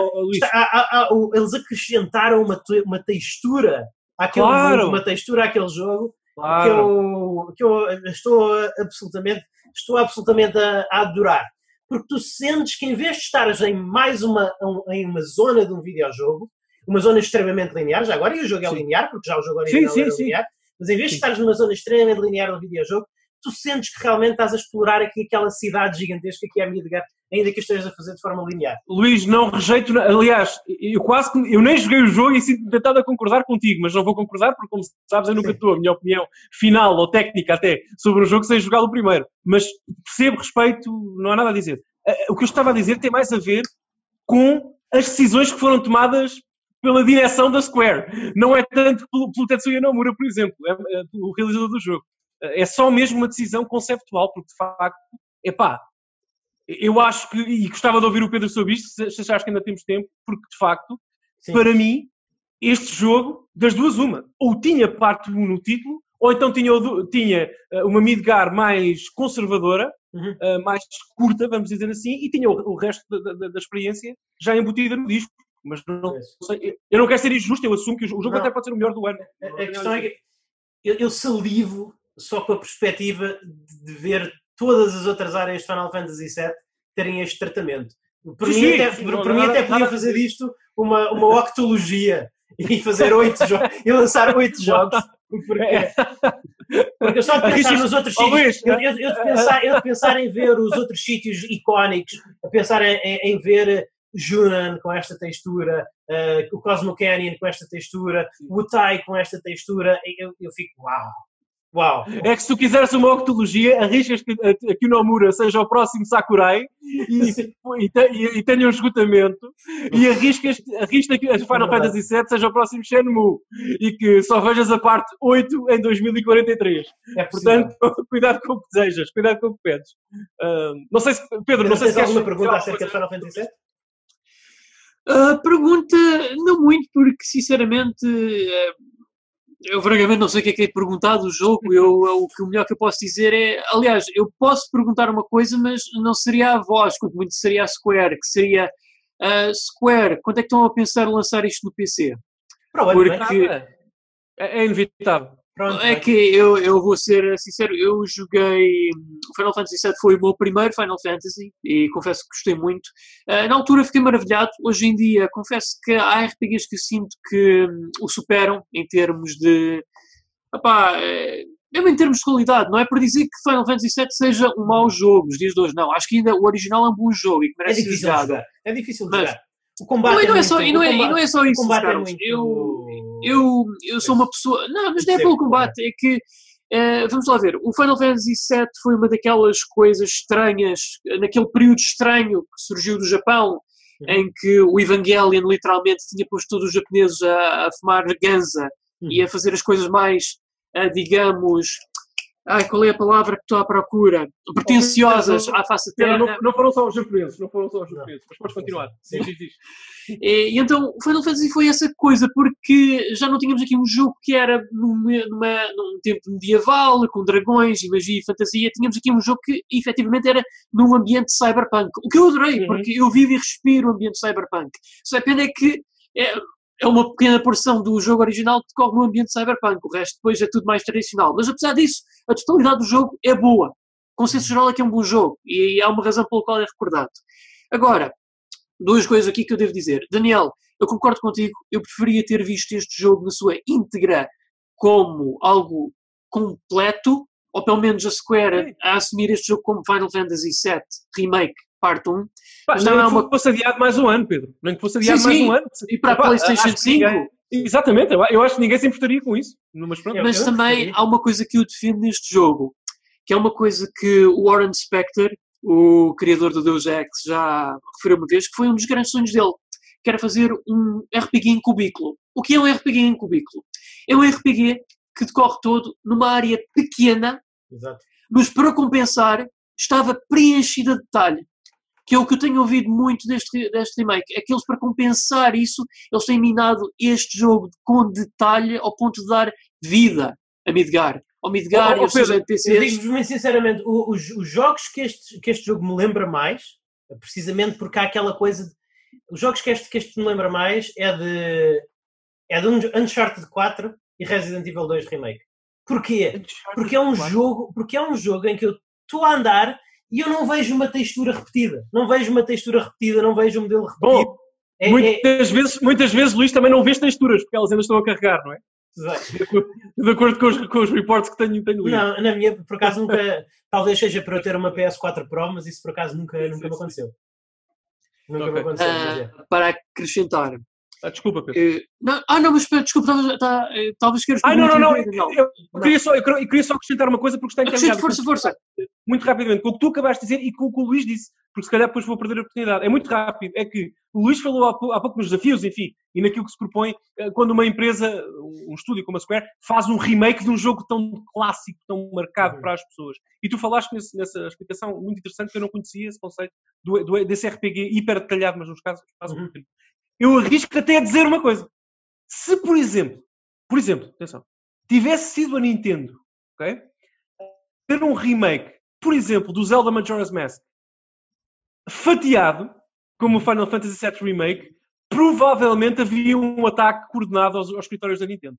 há, há, eles acrescentaram uma, uma textura àquele claro. uma textura àquele jogo claro. que, eu, que eu estou absolutamente, estou absolutamente a, a, adorar. Porque tu sentes que em vez de estares em mais uma, em uma zona de um videojogo, uma zona extremamente linear, já agora e o jogo é sim. linear, porque já o jogo original sim, sim, linear, mas em vez de estares numa zona extremamente linear do videojogo, tu sentes que realmente estás a explorar aqui aquela cidade gigantesca que é a Midgar, ainda que estejas a fazer de forma linear. Luís, não rejeito, aliás, eu quase eu nem joguei o jogo e sinto tentado a concordar contigo, mas não vou concordar porque, como sabes, eu nunca estou a minha opinião final ou técnica até sobre o jogo sem jogar o primeiro. Mas percebo, respeito, não há nada a dizer. Eh, o que eu estava a dizer tem mais a ver com as decisões que foram tomadas pela direção da Square. Não é tanto pelo, pelo Tetsuya Nomura, por exemplo, é, é, o realizador do jogo é só mesmo uma decisão conceptual, porque de facto, epá, eu acho que, e gostava de ouvir o Pedro sobre isto, se achares que ainda temos tempo, porque de facto, Sim. para mim, este jogo, das duas, uma, ou tinha parte 1 no título, ou então tinha, tinha eh, uma Midgar mais conservadora, uhum. Eh, mais curta, vamos dizer assim, e tinha o, o resto da, da, da, experiência já embutida no disco. Mas não, não sei, eu não quero ser injusto, eu assumo que o jogo não. até pode ser o melhor do ano. A, a questão é que eu, eu salivo só com a perspectiva de ver todas as outras áreas de Final Fantasy VII terem este tratamento. Por sim, mim, até, sim, por, por mim até podia fazer disto uma, uma octologia <laughs> e fazer oito jogos e lançar oito <laughs> jogos. Porque, porque eu só de pensar nos outros sítios, eu, eu, eu, de pensar, eu de pensar em ver os outros sítios icónicos, a pensar em, em ver Junan com esta textura, uh, o Cosmo Canyon com esta textura, o Tai com esta textura, eu, eu fico, uau, Uau! É que se tu quiseres uma octologia, arriscas que, que o Nomura seja o próximo Sakurai e, e, e, e tenha um esgotamento, e arriscas, arriscas que a Final Fantasy VII seja o próximo Shenmue e que só vejas a parte 8 em 2043. É Portanto, <laughs> cuidado com o que desejas, cuidado com o que pedes. Uh, não sei se, Pedro, não sei se queres alguma pergunta acerca de Final Fantasy VII? Uh, pergunta, não muito, porque sinceramente. Uh, eu francamente não sei o que é que é perguntar do jogo. Eu, o que o melhor que eu posso dizer é. Aliás, eu posso perguntar uma coisa, mas não seria a voz, quanto muito seria a Square, que seria uh, Square, quando é que estão a pensar em lançar isto no PC? Porque é, é inevitável. Pronto, é que eu, eu vou ser sincero, eu joguei. Final Fantasy VII foi o meu primeiro Final Fantasy e confesso que gostei muito. Uh, na altura fiquei maravilhado. Hoje em dia, confesso que há RPGs que eu sinto que um, o superam em termos de. Opá, é, mesmo em termos de qualidade, não é por dizer que Final Fantasy VII seja um mau jogo os dias de hoje, não. Acho que ainda o original é um bom jogo e que merece é ser jogado. É difícil de jogar. O combate não, é, só, e não, é, não é só isso, Carlos. É eu, eu, eu sou uma pessoa. Não, mas não é pelo combate, é que. Uh, vamos lá ver, o Final Fantasy VII foi uma daquelas coisas estranhas, naquele período estranho que surgiu do Japão, uhum. em que o Evangelion literalmente tinha posto todos os japoneses a, a fumar ganza uhum. e a fazer as coisas mais, uh, digamos, Ai, qual é a palavra que estou à procura? Pretenciosas à face da terra. Não, não, foram só os japoneses, não foram só os japoneses, mas podes continuar. Sim. Sim, e, e, então, o Final Fantasy foi essa coisa, porque já não tínhamos aqui um jogo que era numa, numa, num tempo medieval, com dragões e magia e fantasia, tínhamos aqui um jogo que efetivamente era num ambiente cyberpunk. O que eu adorei, uhum. porque eu vivo e respiro o ambiente cyberpunk. Só a pena é que é, é uma pequena porção do jogo original que decorre no ambiente cyberpunk, o resto depois é tudo mais tradicional. Mas apesar disso, a totalidade do jogo é boa. O consenso geral é que é um bom jogo e há uma razão pela qual é recordado. Agora, duas coisas aqui que eu devo dizer. Daniel, eu concordo contigo, eu preferia ter visto este jogo na sua íntegra como algo completo, ou pelo menos a Square a assumir este jogo como Final Fantasy VII Remake parte 1. Pá, não é uma... fosse adiado mais um ano, Pedro. Nem que fosse adiado sim, mais sim. um ano. E para a PlayStation 5. Ninguém... Exatamente, eu acho que ninguém se importaria com isso. Mas, pronto, mas também há uma coisa que eu defendo neste jogo, que é uma coisa que o Warren Spector, o criador do Deus Ex, já referiu uma vez, que foi um dos grandes sonhos dele, que era fazer um RPG em cubículo. O que é um RPG em cubículo? É um RPG que decorre todo numa área pequena, Exato. mas para compensar estava preenchida de detalhe que é o que eu tenho ouvido muito deste, deste remake, é que eles, para compensar isso, eles têm minado este jogo com detalhe ao ponto de dar vida a Midgar. Ao Midgar oh, oh, e aos seus NPCs. Digo-vos muito sinceramente, os, os, jogos que este, que este jogo me lembra mais, precisamente porque há aquela coisa. De, os jogos que este, que este me lembra mais é de. É de Uncharted 4 e Resident Evil 2 Remake. Porquê? Porque é um jogo, porque é um jogo em que eu estou a andar e eu não vejo uma textura repetida. Não vejo uma textura repetida, não vejo um modelo repetido. Bom, é, muitas, é... Vezes, muitas vezes, Luís, também não vês texturas, porque elas ainda estão a carregar, não é? De acordo, de acordo com, os, com os reports que tenho, tenho lido. Não, na minha, por acaso nunca, talvez seja para eu ter uma PS4 Pro, mas isso por acaso nunca, nunca me aconteceu. Nunca okay. me aconteceu. Uh, para acrescentar, ah, desculpa, Pedro. Uh, não, ah, não, mas desculpa, talvez, tá, eh, talvez queiras. Ah, não, não, não. Eu, eu, queria só, eu, queria só acrescentar uma coisa porque está encaminhado. Força, força. Muito rapidamente, com o que tu acabaste de dizer e com o que o Luís disse, porque se calhar depois vou perder a oportunidade. É muito rápido. É que o Luís falou há pouco, há pouco nos desafios, enfim, e naquilo que se propõe eh, quando uma empresa, um estúdio como a Square, faz um remake de um jogo tão clássico, tão marcado uhum. para as pessoas. E tu falaste nesse, nessa explicação muito interessante que eu não conhecia esse conceito do, do, desse RPG hiper detalhado, mas nos casos faz uhum. Eu arrisco até a dizer uma coisa. Se, por exemplo, por exemplo, atenção, tivesse sido a Nintendo, ok? Ter um remake, por exemplo, do Zelda Majora's Mask, fatiado, como o Final Fantasy VII Remake, provavelmente havia um ataque coordenado aos, aos escritórios da Nintendo.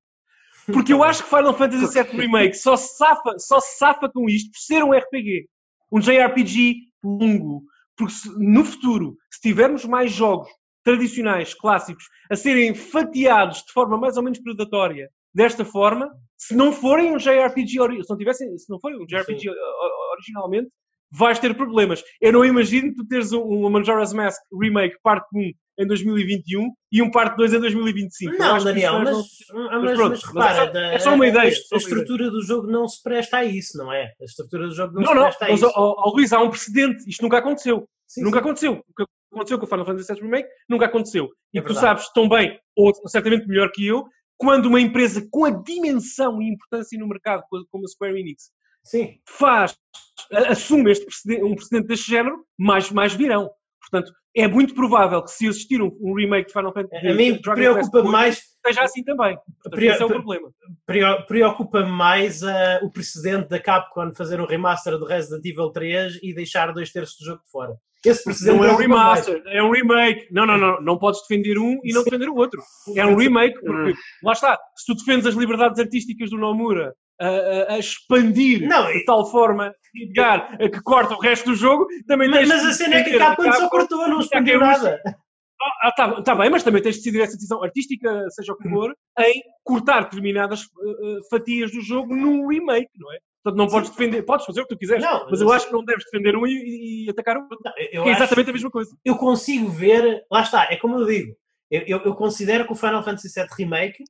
Porque eu acho que Final Fantasy VII Remake só safa, só safa com isto por ser um RPG. Um JRPG longo. Porque se, no futuro, se tivermos mais jogos tradicionais, clássicos, a serem fatiados de forma mais ou menos predatória desta forma, se não forem um JRPG, se não tivessem, se não forem um JRPG Sim. originalmente, vais ter problemas. Eu não imagino tu teres um, um Majora's Mask Remake Parte 1 em 2021 e um Parte 2 em 2025. Eu Não, Daniel, isso mas, não- mas, mas, pronto, mas repara, é só- é só uma ideia, a, só a uma estrutura do jogo não se presta a isso, não é? A estrutura do jogo não, Não, se não, presta a mas isso. ó, ó, Luís, há um precedente. Isto nunca aconteceu. Sim, nunca sim. aconteceu. O que aconteceu com o Final Fantasy VII Remake nunca aconteceu. E É tu verdade. sabes tão bem, ou certamente melhor que eu, quando uma empresa com a dimensão e importância no mercado, co- como a Square Enix, Sim. faz, assume este precedente, um precedente deste género, mais, mais virão. Portanto, é muito provável que se existir um, um remake de Final Fantasy A mim de Dragon preocupa Quest mais, seja assim também. Portanto, Pre- esse é o pre- problema. preo- preocupa mais ah, o precedente da Capcom fazer um remaster do Resident Evil 3 e deixar dois terços do jogo de fora. Esse precedente Não é um preocupa mais. remaster, é um remake. Não, não, não. Não podes defender um e não defender o outro. É um remake, porque lá está. Se tu defendes as liberdades artísticas do Nomura a, a- expandir Não, de tal forma Edgar, que corta o resto do jogo, também Mas, mas a cena é que a Capcom só cortou, não expandiu nada. Ah, tá, tá bem, mas também tens de decidir essa decisão artística, seja o que for, em cortar determinadas uh, fatias do jogo num remake, não é? Portanto, não podes defender, podes fazer o que tu quiseres, Não, mas eu acho que não deves defender um e, e atacar o outro. Não, é exatamente a mesma coisa. eu consigo ver, lá está, é como eu digo, eu, eu, eu considero que o Final Fantasy VII Remake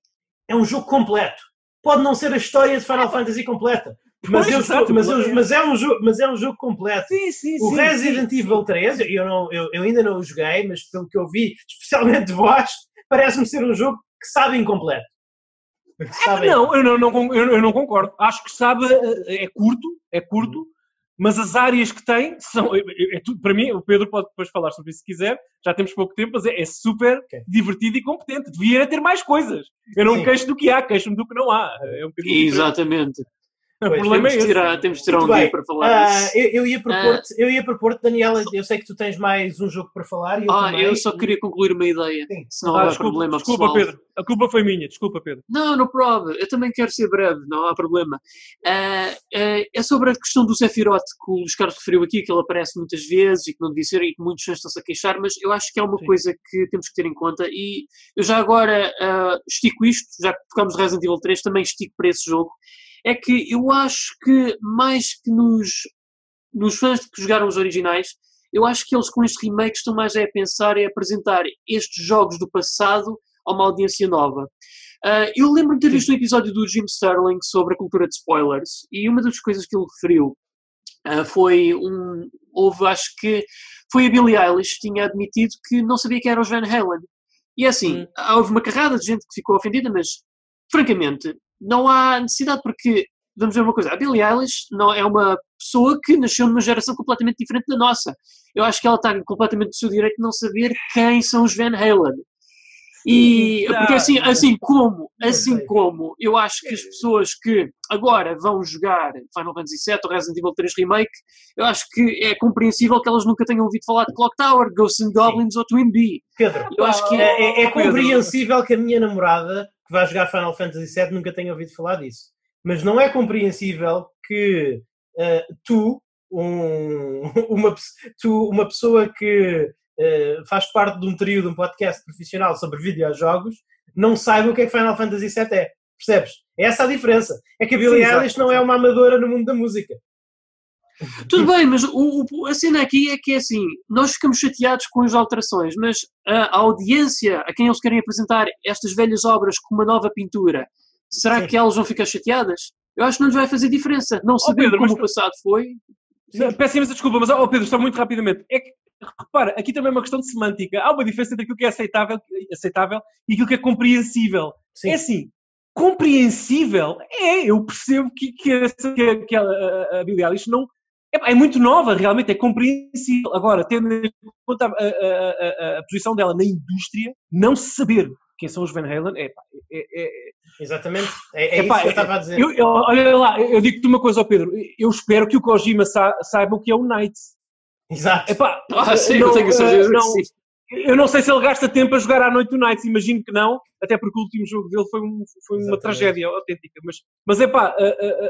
é um jogo completo. Pode não ser a história de Final Fantasy completa, mas, Pois, eu exato, mas, eu- é. mas é um jogo, mas é um jogo completo. Sim, sim, O sim, Resident. Evil 3, eu, não, eu, eu ainda não o joguei, mas pelo que eu vi, especialmente de voz, parece-me ser um jogo que sabe incompleto. Que sabe- Não, eu não, não eu não concordo. Acho que sabe, eh, é curto, é curto, mas as áreas que tem são. É, é tudo, para mim, o Pedro pode depois falar sobre isso se quiser, já temos pouco tempo, mas é, é super Ok. divertido e competente. Devia ter mais coisas. Eu não Sim. queixo do que há, queixo-me do que não há. É um bocadinho diferente. O Pois, problema Temos é tirar, temos de tirar um Muito bem. dia para falar Ah, disso. eu, eu ia propor-te, eu ia propor Daniela, eu sei que tu tens mais um jogo para falar eu Ah, também. eu só queria concluir uma ideia, Sim. senão Ah, há desculpa, problema desculpa pessoal. Pedro. A culpa foi minha, desculpa, Pedro. Não, no problem. Eu também quero ser breve, não há problema. Ah, ah, é sobre a questão do Sephiroth que o Luís Carlos referiu aqui, que ele aparece muitas vezes e que não devia ser e que muitos fãs estão-se a queixar, mas eu acho que é uma Sim. coisa que temos que ter em conta e eu já agora ah, estico isto, já que tocamos Resident Evil 3, também estico para esse jogo. É que eu acho que mais que nos, nos fãs que jogaram os originais, eu acho que eles com este remake estão mais a pensar em apresentar estes jogos do passado a uma audiência nova. Ah, eu lembro-me de ter visto um episódio do Jim Sterling sobre a cultura de spoilers e uma das coisas que ele referiu ah, foi um. Houve, acho que foi a Billie Eilish que tinha admitido que não sabia que era os Van Halen. E é assim, Hum. houve uma carrada de gente que ficou ofendida, mas francamente, não há necessidade porque. Vamos ver uma coisa, a Billie Eilish não é uma pessoa que nasceu numa geração completamente diferente da nossa. Eu acho que ela está completamente do seu direito de não saber quem são os Van Halen. E Sim, porque assim, assim como, assim como eu acho que as pessoas que agora vão jogar Final Fantasy VII ou Resident Evil 3 Remake, eu acho que é compreensível que elas nunca tenham ouvido falar de Clock Tower, Ghosts and Goblins ou Twin Bee. Pedro, Eu acho que é, é- é compreensível que a minha namorada, que vai jogar Final Fantasy VII, nunca tenha ouvido falar disso. Mas não é compreensível que eh, tu, um- <laughs> uma, tu, uma pessoa que eh, faz parte de um trio de um podcast profissional sobre videojogos, não saiba o que é que Final Fantasy VII é. Percebes? É essa a diferença. É que a Billie. Eilish não é uma amadora no mundo da música. Tudo bem, mas o, o- a cena aqui é que é assim, nós ficamos chateados com as alterações, mas a, a audiência a quem eles querem apresentar estas velhas obras com uma nova pintura, será Sim. que elas vão ficar chateadas? Eu acho que não lhes vai fazer diferença. Não sabendo Pedro, como o passado foi. Peço imensa desculpa, mas, oh Pedro, só muito rapidamente. É que, repara, aqui também é uma questão de semântica. Há uma diferença entre aquilo que é aceitável, aceitável e aquilo que é compreensível. Sim. É assim, compreensível é, eu percebo que, que, que a, a, a Billie Eilish não. É, é muito nova, realmente, é compreensível. Agora, tendo em conta a, a, a- a posição dela na indústria, não saber quem são os Van Halen é, pá, é, é, Exatamente. É, é Epá, isso que eu é- estava a dizer. eu, eu- olha lá, eu digo-te uma coisa ao Pedro. Eu espero que o Kojima sa- saiba o que é o Knights. Exato. Epá, Ah, sim, não, eu tenho a certeza eh, que não, sim. Eu não sei se ele gasta tempo a jogar à noite do Knights, imagino que não, até porque o último jogo dele foi, um- foi uma tragédia autêntica. Mas, mas é pá,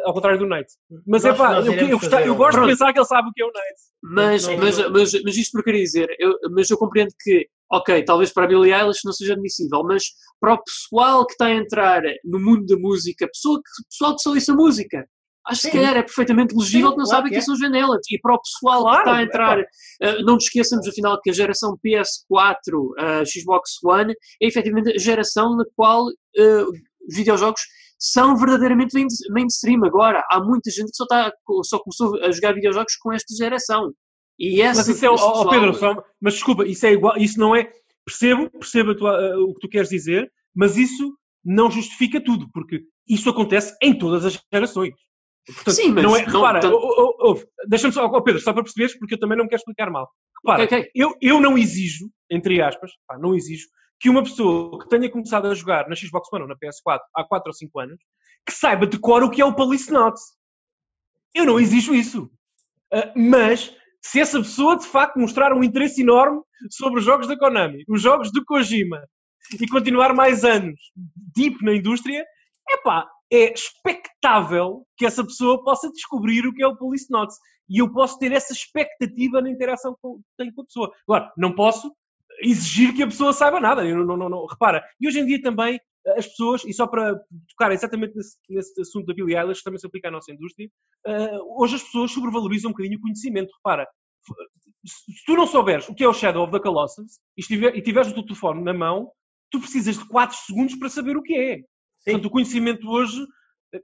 ao contrário do Knights. Mas Nós- é pá, eu, eu, fazer eu gosto de pensar que ele sabe o que é o Knights. Mas, Não, mas, não. mas, mas isto por querer dizer, eu, mas eu compreendo que, ok, talvez para a Billie Eilish não seja admissível, mas para o pessoal que está a entrar no mundo da música, pessoa que, pessoal que só ouça música, Acho que Sim. calhar é perfeitamente legível Sim, que não claro sabem que que é. são janelas. E para o pessoal Claro, que está a é entrar, eh, não nos esqueçamos afinal que a geração PS4, eh, Xbox One, é efetivamente a geração na qual eh, videojogos são verdadeiramente main- mainstream agora. Há muita gente que só, está, só começou a jogar videojogos com esta geração. E essa, Mas isso é, pessoal- Pedro, só- mas desculpa, isso é igual, isso não é, percebo, percebo tua- eh, o que tu queres dizer, mas isso não justifica tudo, porque isso acontece em todas as gerações. Portanto, Sim, mas não é, não repara, tanto- deixa-me só, Pedro, só para perceberes, porque eu também não me quero explicar mal. Repara, Ok, ok. eu, eu não exijo, entre aspas, pá, não exijo, que uma pessoa que tenha começado a jogar na Xbox One ou na PS4 há 4 ou 5 anos, que saiba de cor o que é o Police Notes. Eu não exijo isso. Ah, mas, se essa pessoa de facto mostrar um interesse enorme sobre os jogos da Konami, os jogos do Kojima, e continuar mais anos deep na indústria, epá, é expectável que essa pessoa possa descobrir o que é o Police Notes. E eu posso ter essa expectativa na interação que tenho com a pessoa. Agora, não posso exigir que a pessoa saiba nada. Eu não, não, não, repara, e hoje em dia também eh, as pessoas, e só para tocar exatamente nesse, nesse assunto da Billie Eilish, que também se aplica à nossa indústria, eh, hoje as pessoas sobrevalorizam um bocadinho o conhecimento. Repara, se tu não souberes o que é o Shadow of the Colossus e, e tiveres o teu telefone na mão, tu precisas de 4 segundos para saber o que é. Portanto, o conhecimento hoje.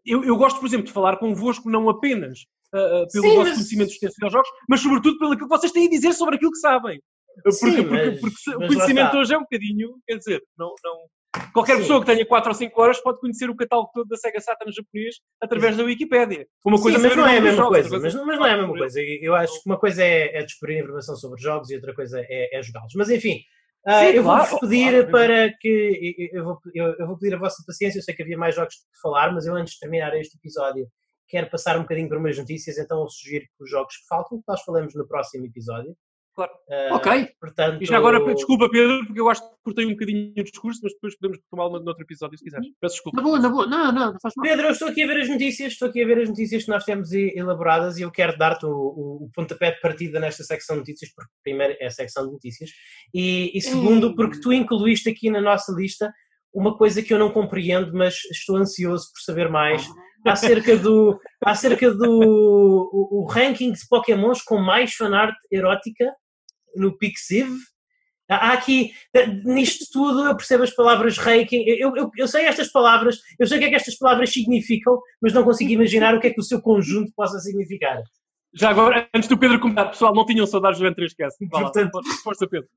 Eu, eu gosto, por exemplo, de falar convosco não apenas ah, pelo Sim, vosso mas- conhecimento extenso aos jogos, mas sobretudo pelo que vocês têm a dizer sobre aquilo que sabem. Porque, Sim, porque, mas- porque se- o conhecimento hoje é um bocadinho, quer dizer, não, não, qualquer Sim. pessoa que tenha 4 ou 5 horas pode conhecer o catálogo todo da Sega Saturn japonês através da Wikipédia. Uma coisa Sim, mas não é a dos mesma jogos, coisa. Mas, mas não é a mesma coisa. Eu acho que uma coisa é, é descobrir informação sobre jogos e outra coisa é, é jogá-los. Mas enfim, Sim, eu claro, vou-vos pedir claro. para que. Eu, eu vou, eu, eu vou pedir a vossa paciência. Eu sei que havia mais jogos de falar, mas eu antes de terminar este episódio quero passar um bocadinho por umas notícias. Então eu sugiro que os jogos que faltam, que nós falamos no próximo episódio. Claro. Ah, Ok. Portanto, E já agora, desculpa Pedro, porque eu acho que cortei um bocadinho o discurso, mas depois podemos tomá-lo noutro episódio se quiseres. Peço desculpa. Na boa, na boa. Não, não, não faz mal. Pedro, eu estou aqui a ver as notícias, estou aqui a ver as notícias que nós temos elaboradas e eu quero dar-te o, o- o pontapé de partida nesta secção de notícias, porque primeiro é a secção de notícias, e, e segundo, Hum. porque tu incluíste aqui na nossa lista uma coisa que eu não compreendo, mas estou ansioso por saber mais acerca do, acerca do o, o ranking de Pokémons com mais fanart erótica no Pixiv. Há aqui, nisto tudo, eu percebo as palavras ranking. Eu, eu, eu sei estas palavras, eu sei o que é que estas palavras significam, mas não consigo imaginar o que é que o seu conjunto possa significar. Já agora, antes do Pedro começar, pessoal, não tinham saudades do N3Cast. Vá lá, Portanto- força, força, Pedro.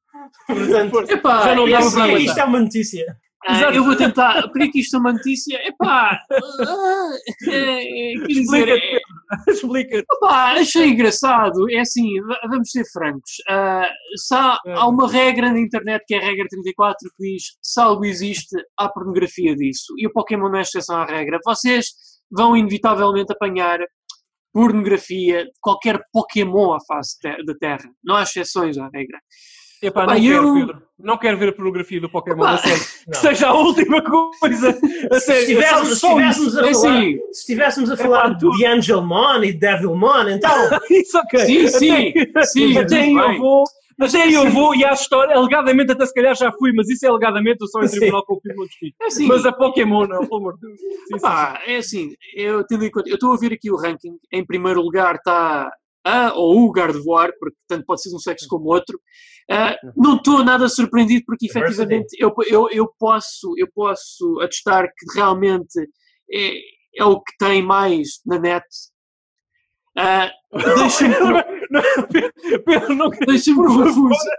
Portanto, Força. Epá, Já não é dava assim, para porque aguentar. isto é uma notícia. Ah, eu vou tentar. Por que isto é uma notícia? Epá, ah, <laughs> é, é, quer dizer, é, <laughs> Explica. epá, achei engraçado. É assim, va- vamos ser francos. Ah, se há, há uma regra na internet que é a regra 34 que diz se algo existe, há pornografia disso. E o Pokémon não é exceção à regra. Vocês vão inevitavelmente apanhar pornografia de qualquer Pokémon à face da Terra. Não há exceções à regra. Epá, não eu- quero, Pedro. Não quero ver a pornografia do Pokémon, a sério. <laughs> Que seja a última coisa. <laughs> A Se sério. estivéssemos, se estivéssemos a É falar, assim. se estivéssemos a falar tu- de Angelmon e Devilmon, então. <laughs> Isso, ok. Sim, sim, Até, sim, até tudo eu vou. Até aí eu vou e a história, alegadamente, até se calhar já fui, mas isso é alegadamente, eu só em Sim. tribunal confirmo o desfile. É assim, Mas a Pokémon, não, pelo amor de Deus. Sim, sim, Pá, é assim, eu tendo em conta, eu estou a ver aqui o ranking, em primeiro lugar está a ou o Gardevoir, porque tanto pode ser um sexo como outro. Ah, não estou nada surpreendido porque efetivamente eu, eu, eu, posso, eu posso atestar que realmente é, é o que tem mais na net. Ah, <laughs> Deixa-me Não, Pedro, Pedro, não, deixa por favor. confuso.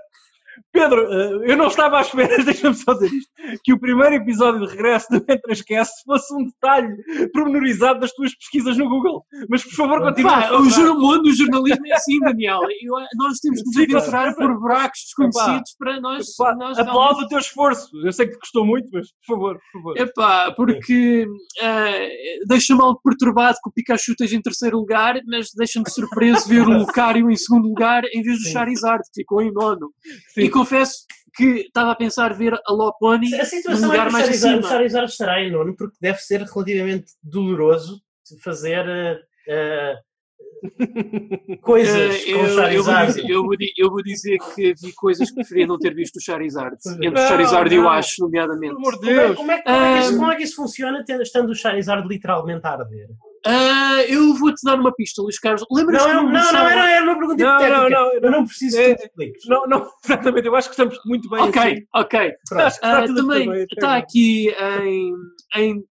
Pedro, eh, eu não estava à espera, <laughs> deixa-me só dizer isto, que o primeiro episódio de regresso do Entrascast fosse um detalhe pormenorizado das tuas pesquisas no Google. Mas, por favor, continua. O, mundo do jornalismo é assim, Daniel. Eu- nós temos que nos mas- por buracos desconhecidos para nós. Nós Aplaudo o teu esforço. Eu sei que te custou muito, mas, por favor, por favor. Epá, porque ah, deixa-me algo perturbado que o Pikachu esteja em terceiro lugar, mas deixa-me surpreso ver o <laughs> Lucario em segundo lugar em vez do. Charizard, que ficou em nono. Sim. E confesso que estava a pensar ver a Lopunny A situação num é lugar o mais Charizard, o acima. Charizard estará em nono porque deve ser relativamente doloroso de fazer eh, <laughs> coisas Eh, com o eu, eu, vou Charizard. dizer, eu, vou, eu vou dizer que vi coisas que preferia não ter visto <laughs> o Charizard. Entre Não, o Charizard e o. Ash, Pelo nomeadamente. amor de Como é, como, é, como, é que isso, como é que isso funciona tendo- estando o Charizard literalmente a arder? Ah, eu vou-te dar uma pista, Luís Carlos. Lembras Não, que não, não, não, era, era uma pergunta Não, hipotética. não, não, Eu não preciso É- que. Não, não, <laughs> exatamente, eu acho que estamos muito bem Ok, assim. ok. Tudo também está aqui em, em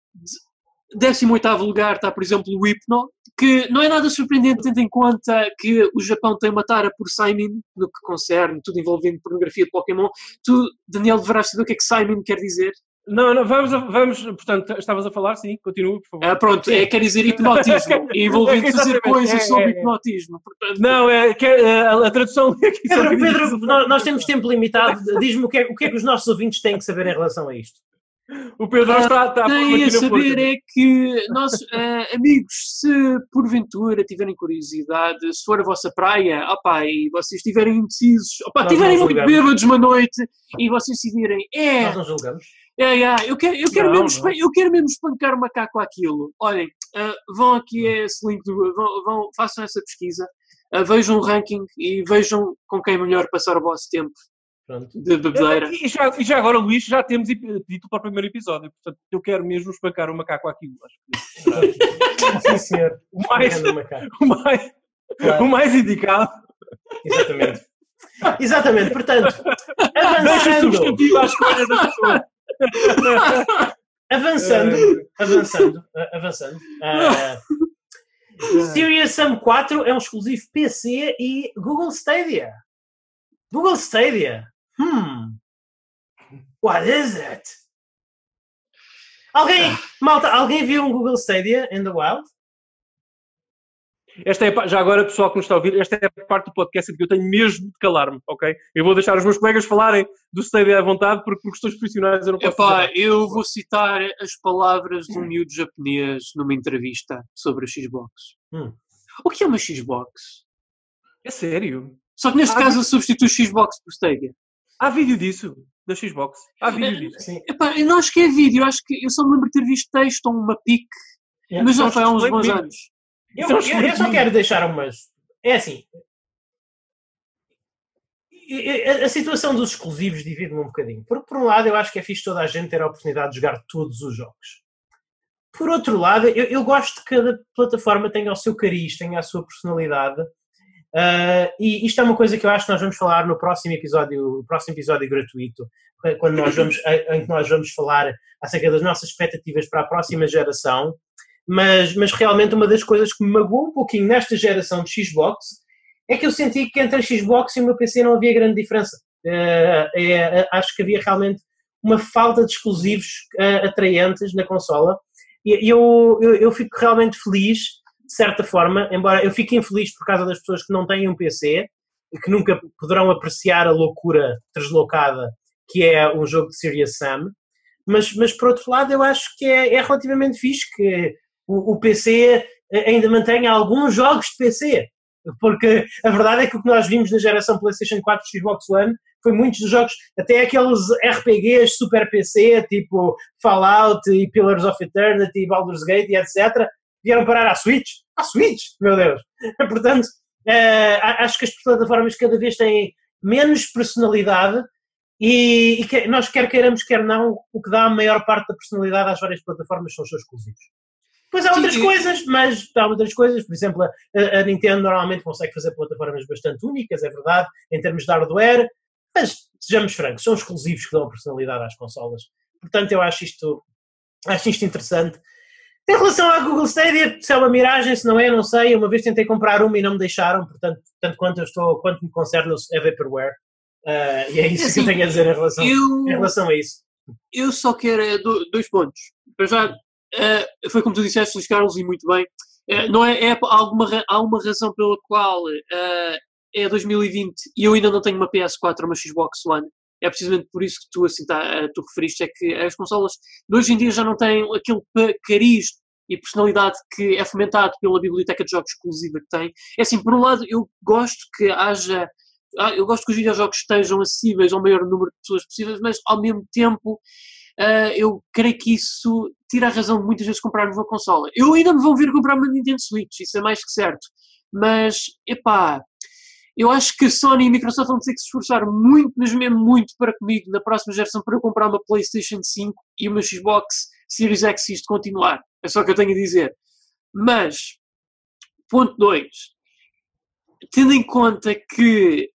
18 lugar, está por exemplo o Hypno, que não é nada surpreendente tendo em conta que o Japão tem uma tara por Simon, no que concerne tudo envolvendo pornografia de Pokémon. Tu, Daniel, deverás saber o que é que Simon quer dizer. Não, não, vamos, vamos, portanto, estavas a falar, sim, continua, por favor. Ah, pronto, é, quer dizer hipnotismo, <laughs> envolvendo fazer Exatamente, coisas é, sobre é, é. hipnotismo. Portanto, Não, é, que, é, a, a tradução <laughs> Pedro, Pedro, nós, nós temos tempo limitado. Diz-me o que, é, o que é que os nossos ouvintes têm que saber em relação a isto. O Pedro não está, está Tem aqui a saber é que, nossos ah, amigos, se porventura tiverem curiosidade, se for a vossa praia, opá, e vocês estiverem indecisos, opá, Nós estiverem muito bêbados uma noite e vocês decidirem, é, Nós não julgamos. É, é, eu quero, eu quero, Não, mesmo, espan- eu quero mesmo espancar o macaco àquilo. Olhem, ah, vão aqui a esse link, do, vão, vão- façam essa pesquisa, ah, vejam o ranking e vejam com quem é melhor passar o vosso tempo Pronto. de bebedeira. E já, e já agora, Luís, já temos título para o primeiro episódio. Portanto, eu quero mesmo espancar o macaco àquilo. Acho que Sim, senhor. o mais, o mais, Claro. o mais indicado. Exatamente. Exatamente, portanto, Deixa avançando, substantivo à escolha da pessoa. <laughs> avançando, avançando, a- avançando. ah, Serious Sam 4 é um exclusivo PC e Google Stadia. Google Stadia. Hmm. What is it? Alguém, malta, alguém viu um Google Stadia in the wild? Esta é, já agora, pessoal que nos está a ouvir, esta é a parte do podcast em que eu tenho mesmo de calar-me, ok? Eu vou deixar os meus colegas falarem do Stadia à vontade, porque por questões profissionais eu não posso Epá, dizer eu vou citar as palavras de um miúdo japonês numa entrevista sobre a Xbox. Hum. O que é uma Xbox? É sério? Só que neste Ah, caso substitui Xbox por Stadia. Há vídeo disso, da Xbox. Há vídeo disso. Sim. Epá, eu não acho que é vídeo, acho que eu só me lembro de ter visto texto ou uma pic, Yeah. mas já foi há uns bons mesmo. anos. Eu, eu- eu só quero deixar umas. É assim. A, a situação dos exclusivos divide-me um bocadinho. Porque, por um lado, eu acho que é fixe toda a gente ter a oportunidade de jogar todos os jogos. Por outro lado, eu, eu gosto que cada plataforma tenha o seu cariz, tenha a sua personalidade. Ah, e isto é uma coisa que eu acho que nós vamos falar no próximo episódio, no próximo episódio gratuito, quando nós vamos, em que nós vamos falar acerca das nossas expectativas para a próxima geração mas, mas realmente uma das coisas que me magoou um pouquinho nesta geração de Xbox é que eu senti que entre a Xbox e o meu PC não havia grande diferença. Eh, é, acho que havia realmente uma falta de exclusivos eh, atraentes na consola e eu, eu, eu fico realmente feliz, de certa forma, embora eu fique infeliz por causa das pessoas que não têm um PC e que nunca poderão apreciar a loucura deslocada que é um jogo de Serious Sam, mas, mas por outro lado eu acho que é, é relativamente fixe que o, PC ainda mantenha alguns jogos de PC. Porque a verdade é que o que nós vimos na geração PlayStation 4 e Xbox One foi muitos dos jogos, até aqueles RPGs super PC, tipo Fallout e Pillars of Eternity, Baldur's Gate e etc., vieram parar à Switch. À Switch, meu Deus! <laughs> Portanto, eh, acho que as plataformas cada vez têm menos personalidade e, e que nós, quer queiramos, quer não, o que dá a maior parte da personalidade às várias plataformas são os seus exclusivos. Depois há outras Sim. coisas, mas há outras coisas, por exemplo, a, a Nintendo normalmente consegue fazer plataformas bastante únicas, é verdade, em termos de hardware, mas sejamos francos, são exclusivos que dão personalidade às consolas. Portanto, eu acho isto, acho isto interessante. Em relação à Google Stadia, se é uma miragem, se não é, não sei. Uma vez tentei comprar uma e não me deixaram, portanto, tanto quanto eu estou, quanto me concerne, é vaporware. Ah, e é isso Assim, que eu tenho a dizer em relação, em Eu, relação a isso. eu só quero é, do- dois pontos. Para já, eh, foi como tu disseste, Luís Carlos, e muito bem. Eh, não é, é alguma, há uma razão pela qual eh, é 2020 e eu ainda não tenho uma PS4 ou uma Xbox One. É precisamente por isso que tu, assim, tá, tu referiste, é que as consolas de hoje em dia já não têm aquele cariz e personalidade que é fomentado pela biblioteca de jogos exclusiva que tem. É assim, por um lado, eu gosto que haja ah, eu gosto que os videojogos estejam acessíveis ao maior número de pessoas possíveis, mas ao mesmo tempo ah, eu creio que isso tira a razão de muitas vezes comprarmos uma consola. Eu ainda me vou vir comprar uma Nintendo Switch, isso é mais que certo. Mas, epá, eu acho que Sony e Microsoft vão ter que se esforçar muito, mas mesmo muito para comigo na próxima geração para eu comprar uma PlayStation 5 e uma Xbox Series X se isto continuar. É só o que eu tenho a dizer. Mas, ponto 2. Tendo em conta que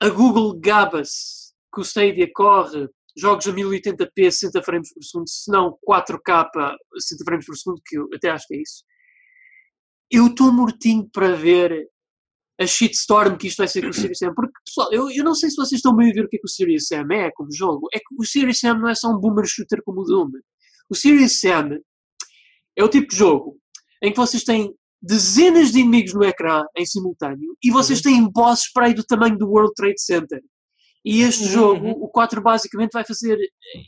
a Google gaba-se que o Stadia corre jogos a 1080p 60 frames por segundo, se não 4K 60 frames por segundo, que eu até acho que é isso. Eu estou mortinho para ver a shitstorm que isto vai ser com o Serious Sam. Porque, pessoal, eu, eu não sei se vocês estão bem a ver o que é que o Serious Sam é como jogo. É que o Serious Sam não é só um boomer shooter como o Doom. O Serious Sam é o tipo de jogo em que vocês têm dezenas de inimigos no ecrã em simultâneo e vocês uhum. têm bosses para aí do tamanho do World Trade Center. E este uhum. jogo, o 4 basicamente vai fazer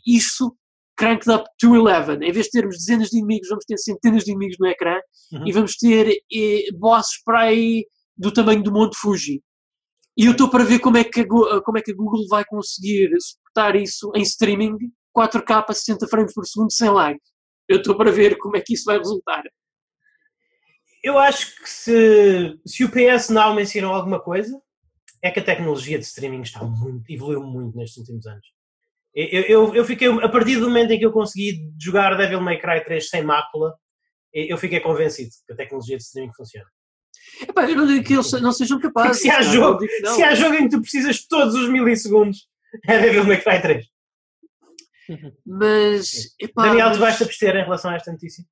isto cranked up to 11. Em vez de termos dezenas de inimigos, vamos ter centenas de inimigos no ecrã uhum. e vamos ter eh, bosses para aí do tamanho do Monte Fuji. E eu estou para ver como é, que a, como é que a Google vai conseguir suportar isso em streaming 4K a 60 frames por segundo sem lag. Eu estou para ver como é que isso vai resultar. Eu acho que se, se o PS não mencionou alguma coisa, é que a tecnologia de streaming está muito, evoluiu muito nestes últimos anos. Eu, eu, eu, fiquei, a partir do momento em que eu consegui jogar Devil May Cry 3 sem mácula, eu fiquei convencido que a tecnologia de streaming funciona. Epá, eu não digo que eles não sejam capazes. se há, jogo, se há jogo em que tu precisas todos os milissegundos, é Devil May Cry 3. Mas. Epá, Daniel, tu vais-te abster em relação a esta notícia?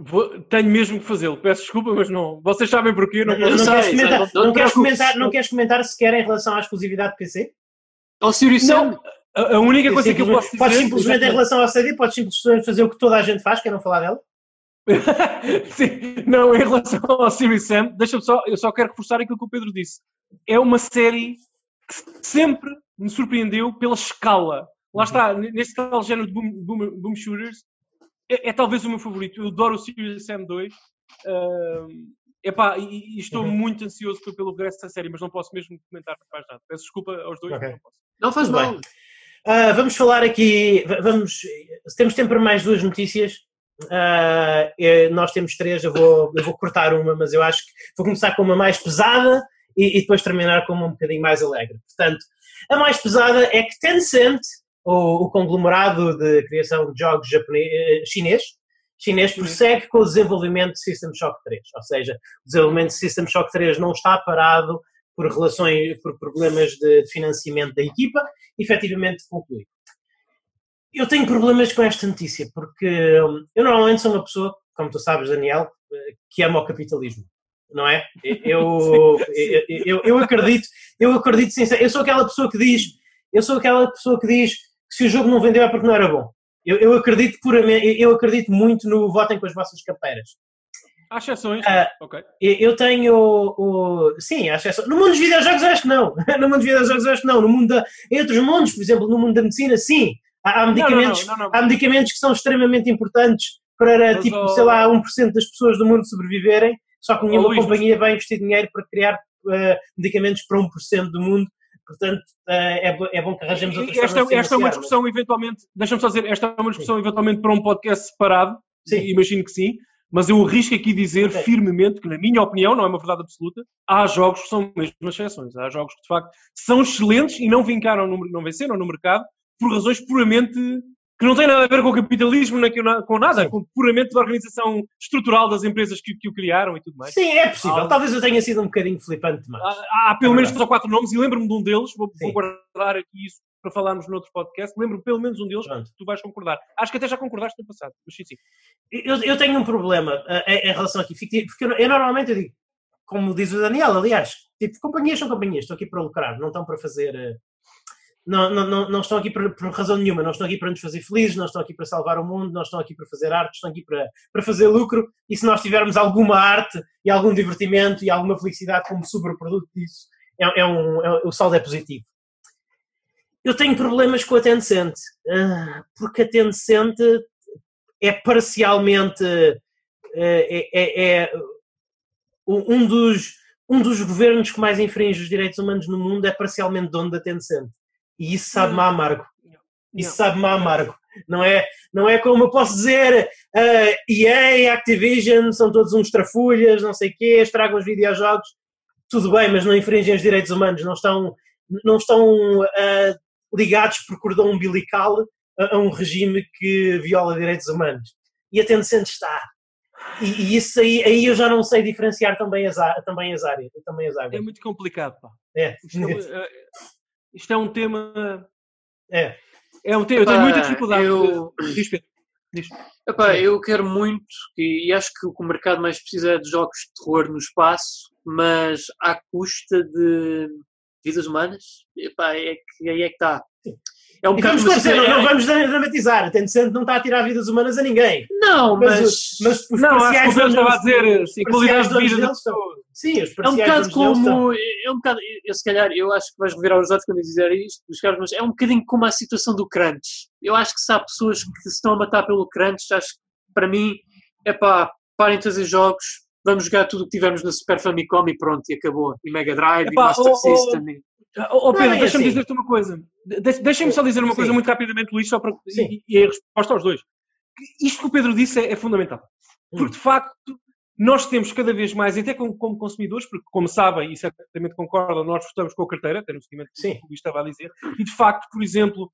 Vou, tenho mesmo que fazê-lo. Peço desculpa, mas não. Vocês sabem porquê? Não, não, não, sei, queres, comentar, não, não queres comentar, não queres comentar sequer em relação à exclusividade de PC? Ao Sirius Sam? A, a única coisa que eu posso dizer. Podes simplesmente, em relação ao CD, podes simplesmente fazer o que toda a gente faz, que é não falar dela? <laughs> Sim, não, em relação ao Sirius Sam, deixa-me só, eu só quero reforçar aquilo que o Pedro disse. É uma série que sempre me surpreendeu pela escala. Lá está, neste tal género de boom, boom, boom shooters, é, é, talvez o meu favorito. Eu adoro o Sirius Sam 2. Uh, epá, e, e estou uhum. muito ansioso pelo regresso da série, mas não posso mesmo comentar mais nada. Peço desculpa aos dois, okay. não posso. Não faz mal. Uh, vamos falar aqui, vamos, temos tempo para mais duas notícias. Uh, nós temos três, eu vou, eu vou cortar uma, mas eu acho que vou começar com uma mais pesada e, e depois terminar com uma um bocadinho mais alegre. Portanto, a mais pesada é que Tencent, o, o conglomerado de criação de jogos japonês, eh, chinês, chinês prossegue com o desenvolvimento de System Shock 3. Ou seja, o desenvolvimento de System Shock 3 não está parado por relações, por problemas de financiamento da equipa, efetivamente conclui eu tenho problemas com esta notícia, porque hum, eu normalmente sou uma pessoa, como tu sabes, Daniel, eh, que ama o capitalismo, não é? Eu, <laughs> eu, eu, eu, acredito, eu acredito sinceramente, eu sou aquela pessoa que diz, eu sou aquela pessoa que diz se o jogo não vendeu é porque não era bom. Eu, eu acredito puramente, eu acredito muito no votem com as vossas carteiras. Há exceções. Uh, okay. Eu tenho. O, sim, há exceções. No mundo dos videojogos, acho que não. <laughs> No mundo dos videojogos, acho que não. No mundo da, em outros mundos, por exemplo, no mundo da medicina, sim. Há, há medicamentos, não, não, não, há medicamentos que são extremamente importantes para, mas, tipo, oh, sei lá, 1% das pessoas do mundo sobreviverem, só que nenhuma oh, companhia vai investir dinheiro para criar uh, medicamentos para 1% do mundo. Portanto, uh, é, é bom que arranjemos outras esta, esta é uma discussão, eventualmente, deixa-me só dizer, esta é uma discussão, sim. eventualmente, para um podcast separado. Sim. Imagino que sim. Mas eu arrisco aqui dizer okay. firmemente que, na minha opinião, não é uma verdade absoluta, há jogos que são mesmo exceções. Há jogos que, de facto, são excelentes e não vincaram, no, não venceram no mercado, por razões puramente que não têm nada a ver com o capitalismo, nem com nada, Sim. com puramente da organização estrutural das empresas que, que o criaram e tudo mais. Sim, é possível. Ah, Talvez eu tenha sido um bocadinho flipante demais. Há, há pelo é menos três ou quatro nomes e lembro-me de um deles, vou, vou, guardar aqui isso para falarmos noutro podcast, lembro-me pelo menos um deles Pronto. tu vais concordar. Acho que até já concordaste no passado, mas sim, sim. Eu, eu tenho um problema uh, em, relação aqui, porque eu, eu normalmente eu digo, como diz o Daniel, aliás, tipo, companhias são companhias, estão aqui para lucrar, não estão para fazer... Uh, não, não, não, estão aqui por, por, razão nenhuma, não estão aqui para nos fazer felizes, não estão aqui para salvar o mundo, não estão aqui para fazer arte, estão aqui para, para fazer lucro. E se nós tivermos alguma arte e algum divertimento e alguma felicidade como sobreproduto disso, é, é um, é, o saldo é positivo. Eu tenho problemas com a Tencent, ah, porque a Tencent é parcialmente é, é, é um dos, um dos governos que mais infringe os direitos humanos no mundo é parcialmente dono da Tencent. E isso sabe-me amargo. Isso sabe-me amargo. Não é, não é como eu posso dizer, uh, eh, EA, Activision, são todos uns trafulhas, não sei o quê, estragam os videojogos. Tudo bem, mas não infringem os direitos humanos, não estão, não estão uh, ligados por cordão umbilical a, a, um regime que viola direitos humanos. E a Tencent está. E, e, isso aí, aí eu já não sei diferenciar também as, também as áreas. Também as áreas. É muito complicado, pá. É. É, <laughs> isto é um tema. É. É um tema. Eu tenho muita dificuldade. Eu... Diz, Pedro. Diz. Epá, eu quero muito, e acho que o que o mercado mais precisa é de jogos de terror no espaço, mas à custa de vidas humanas, epá, é que aí é que está. É um bocado, vamos não, não vamos dramatizar, tendo sendo não está a tirar vidas humanas a ninguém. Não, mas. Mas, mas os não, acho que o estava a dizer, sim, qualidade de vida. Sim, os É um bocado como. É um bocado. Eu, se calhar, eu acho que vais revirar os olhos quando eu dizer isto, mas é um bocadinho como a situação do crunch. Eu acho que se há pessoas que se estão a matar pelo crunch, acho que para mim é pá, parem de fazer jogos, vamos jogar tudo o que tivemos na Super Famicom e pronto, e acabou. E Mega Drive, e Epá, Master oh, oh, System. e- Oh, oh, é Pedro, bem deixa-me assim. dizer-te uma coisa. De- Deixa-me só dizer uma coisa Sim. muito rapidamente, Luís, só para. Sim. E, e a resposta aos dois. Isto que o Pedro disse é, é fundamental. Hum. Porque, de facto, nós temos cada vez mais, e até como, como consumidores, porque, como sabem, e certamente concordam, nós votamos com a carteira, tendo o seguimento do Sim. que o Luís estava a dizer, e de facto, por exemplo,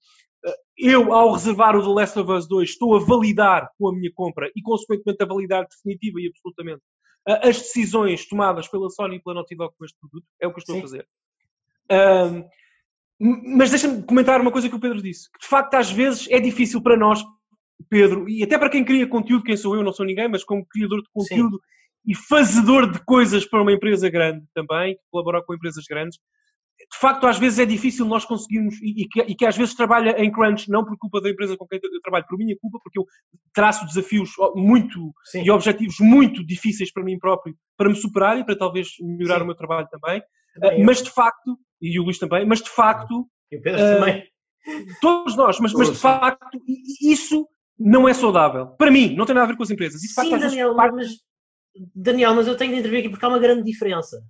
eh, eu, ao reservar o The Last of Us 2, estou a validar com a minha compra e, consequentemente, a validar definitiva e absolutamente eh, as decisões tomadas pela Sony e pela Naughty Dog com este produto. É o que eu estou Sim. a fazer. Ahm, mas deixa-me comentar uma coisa que o Pedro disse. Que de facto, às vezes, é difícil para nós, Pedro, e até para quem cria conteúdo, quem sou eu, não sou ninguém, mas como criador de conteúdo e fazedor de coisas para uma empresa grande também, que colabora com empresas grandes, de facto, às vezes é difícil nós conseguirmos, e, e que, e que às vezes trabalha em crunch, não por culpa da empresa com quem eu trabalho, por minha culpa, porque eu traço desafios muito Sim. e objetivos muito difíceis para mim próprio, para me superar e para talvez melhorar Sim. o meu trabalho também. Também eu. mas de facto, e o Luís também, mas de facto, E o Pedro Ah, também. todos nós, mas, mas de facto, isso não é saudável. Para mim, não tem nada a ver com as empresas. Facto, Sim, Daniel, parte- mas, Daniel, mas eu tenho de intervir aqui porque há uma grande diferença.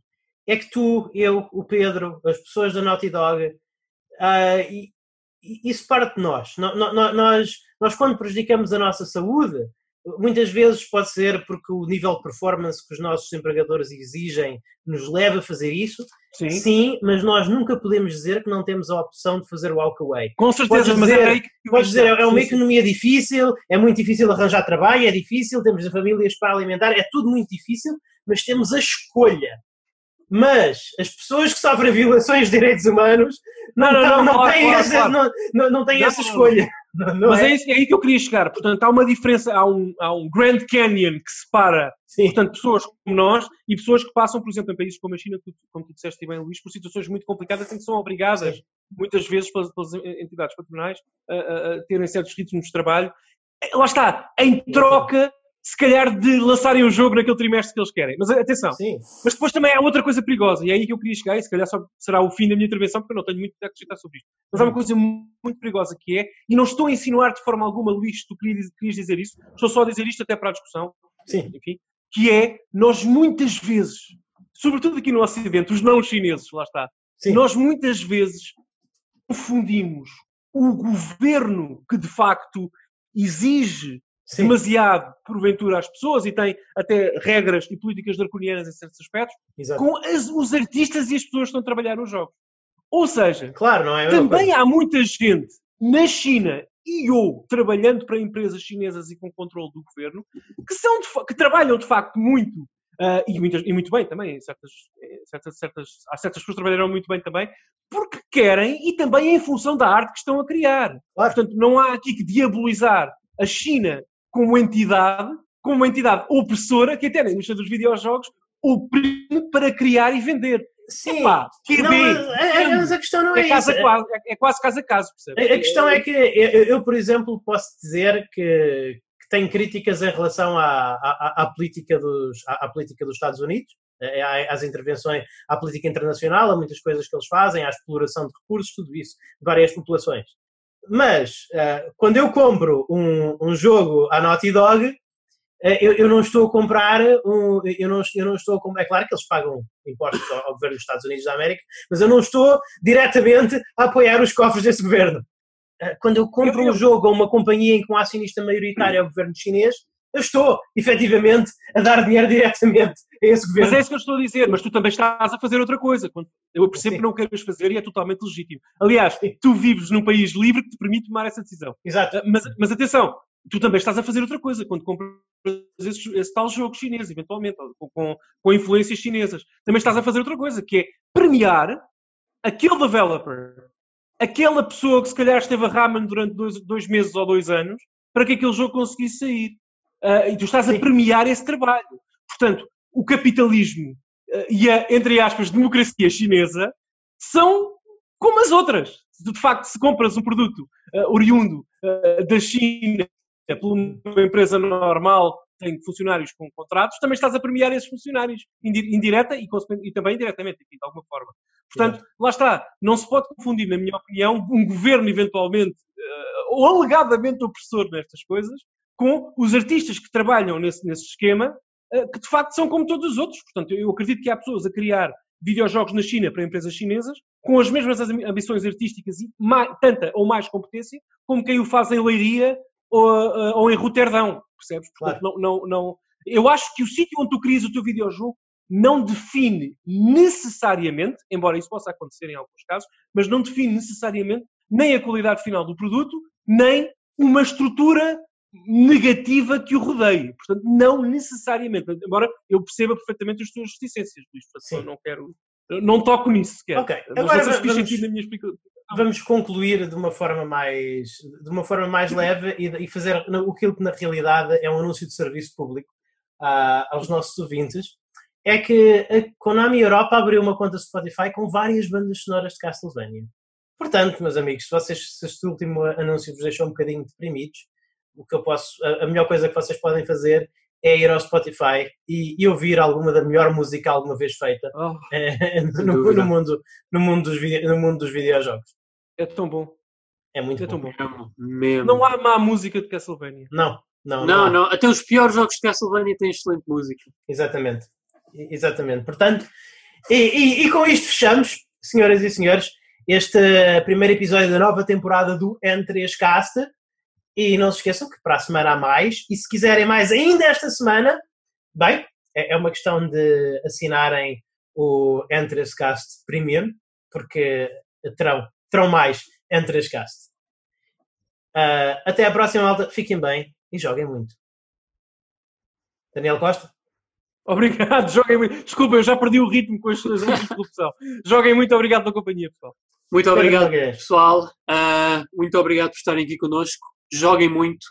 É que tu, eu, o Pedro, as pessoas da Naughty Dog, ah, e- e isso parte de nós. No- no- no- Nós, nós, quando prejudicamos a nossa saúde, muitas vezes pode ser porque o nível de performance que os nossos empregadores exigem nos leva a fazer isso. Sim, Sim, mas nós nunca podemos dizer que não temos a opção de fazer o walkaway. com certeza, Podes mas dizer- é aí que Podes dizer, é uma economia difícil, é muito difícil arranjar trabalho, é difícil, temos famílias para alimentar, é tudo muito difícil, mas temos a escolha. Mas as pessoas que sofrem violações de direitos humanos não, Não, não, tão- não, não claro, têm, claro, essa, claro. Não, não, não têm Não, essa não. escolha. Não, não Mas é? é, isso, é aí que eu queria chegar. Portanto, há uma diferença, há um, há um Grand Canyon que separa Sim, portanto, pessoas como nós e pessoas que passam, por exemplo, em países como a China, como tu disseste bem, Luís, por situações muito complicadas em que são obrigadas, Sim. muitas vezes, pelas, pelas entidades patronais, a, a- a terem certos ritmos de trabalho. Eh, Lá está, em troca, se calhar, de lançarem o jogo naquele trimestre que eles querem. Mas atenção, sim. mas depois também há outra coisa perigosa, e é aí que eu queria chegar, e se calhar só será o fim da minha intervenção, porque eu não tenho muito a acrescentar sobre isto. Mas há uma coisa mu- muito perigosa que é, e não estou a insinuar de forma alguma, Luís, tu querias, querias dizer isso, estou só a dizer isto até para a discussão, Sim. enfim, que é, nós muitas vezes, sobretudo aqui no Ocidente, os não chineses, lá está, Sim. nós muitas vezes confundimos o governo que de facto exige Sim. demasiado, porventura, às pessoas e tem até regras e políticas draconianas em certos aspectos, Exato. com as- os artistas e as pessoas que estão a trabalhar nos jogos. Ou seja, Claro, não é? também coisa. há muita gente na China e ou trabalhando para empresas chinesas e com controle do governo que, são de que trabalham de facto muito ah, e, muitas- e muito bem também. Certas, certas, certas, há certas pessoas que trabalharam muito bem também porque querem e também em função da arte que estão a criar. Claro. Portanto, não há aqui que diabolizar a China como entidade, como uma entidade opressora que até na indústria dos videojogos oprime para criar e vender. Sim. Epá, que Não, bem. mas, é- mas a questão não é, É, casa essa. quase, é, é quase casa a caso, percebes? A a questão é que eu, eu, por exemplo, posso dizer que, que tenho críticas em relação à, à, à política dos, à, à política dos Estados Unidos, eh, à- às intervenções, à política internacional, a muitas coisas que eles fazem, à exploração de recursos, tudo isso, de várias populações. Mas, eh, quando eu compro um, um jogo à Naughty Dog, eh, eu, eu não estou a comprar um, eu não, eu não estou a comprar, é claro que eles pagam impostos ao, ao governo dos Estados Unidos da América, mas eu não estou diretamente a apoiar os cofres desse governo. Eh, Quando eu compro Eu- eu- um jogo a uma companhia em que um acionista maioritário é o governo chinês, eu estou, efetivamente, a dar dinheiro diretamente a esse Mas governo. é isso que eu estou a dizer, mas tu também estás a fazer outra coisa. Eu percebo Sim. que não queres fazer e é totalmente legítimo. Aliás, Sim. tu vives num país livre que te permite tomar essa decisão. Exato. Mas, mas atenção, tu também estás a fazer outra coisa quando compras esse, esse tal jogo chinês, eventualmente, com, com, com, influências chinesas. Também estás a fazer outra coisa, que é premiar aquele developer, aquela pessoa que se calhar esteve a ramen durante dois, dois meses ou dois anos, para que aquele jogo conseguisse sair. Uh, e tu estás Sim. a premiar esse trabalho. Portanto, o capitalismo uh, e a, entre aspas, democracia chinesa são como as outras. De facto, se compras um produto uh, oriundo da China por uma empresa normal tem funcionários com contratos, também estás a premiar esses funcionários, indireta e, e também indiretamente, de alguma forma. Portanto, lá está, não se pode confundir, na minha opinião, um governo eventualmente ou alegadamente opressor nestas coisas, com os artistas que trabalham nesse, nesse esquema, eh, que de facto são como todos os outros. Portanto, eu acredito que há pessoas a criar videojogos na China para empresas chinesas com as mesmas ambições artísticas e mais, tanta ou mais competência como quem o faz em Leiria ou, eh, ou em Roterdão, percebes? Portanto, claro. não, não, não, eu acho que o sítio onde tu crias o teu videojogo não define necessariamente, embora isso possa acontecer em alguns casos, mas não define necessariamente nem a qualidade final do produto, nem uma estrutura negativa que o rodeie. Portanto, não necessariamente. Embora eu perceba perfeitamente as tuas reticências, Luís. Não quero. Não toco nisso sequer. Ok, agora vamos, vamos, concluir de uma forma mais, de uma forma mais leve e, e fazer aquilo que na realidade é um anúncio de serviço público uh, aos nossos ouvintes. É que a Konami Europa abriu uma conta Spotify com várias bandas sonoras de Castlevania. Portanto, meus amigos, se, vocês, se este último anúncio vos deixou um bocadinho deprimidos, o que eu posso, a, a melhor coisa que vocês podem fazer é ir ao Spotify e, e ouvir alguma da melhor música alguma vez feita oh, <laughs> é, no, no, mundo, no, mundo dos video, no mundo dos videojogos. É tão bom. É muito é bom. bom. Mesmo. Não há má música de Castlevania. Não, não, não. Não, não. Até os piores jogos de Castlevania têm excelente música. Exatamente. Exatamente. Portanto, e, e, e com isto fechamos, senhoras e senhores este primeiro episódio da nova temporada do N3Cast. E não se esqueçam que para a semana há mais. E se quiserem mais ainda esta semana, bem, é, é uma questão de assinarem o N3Cast Premium, porque terão, terão mais N3Cast. Uh, até à próxima, malta. Fiquem bem e joguem muito. Daniel Costa? Obrigado, <laughs> joguem muito. Desculpa, eu já perdi o ritmo com as suas de corrupção. joguem muito, obrigado pela companhia, pessoal. Muito obrigado, pessoal. Uh, muito obrigado por estarem aqui connosco. Joguem muito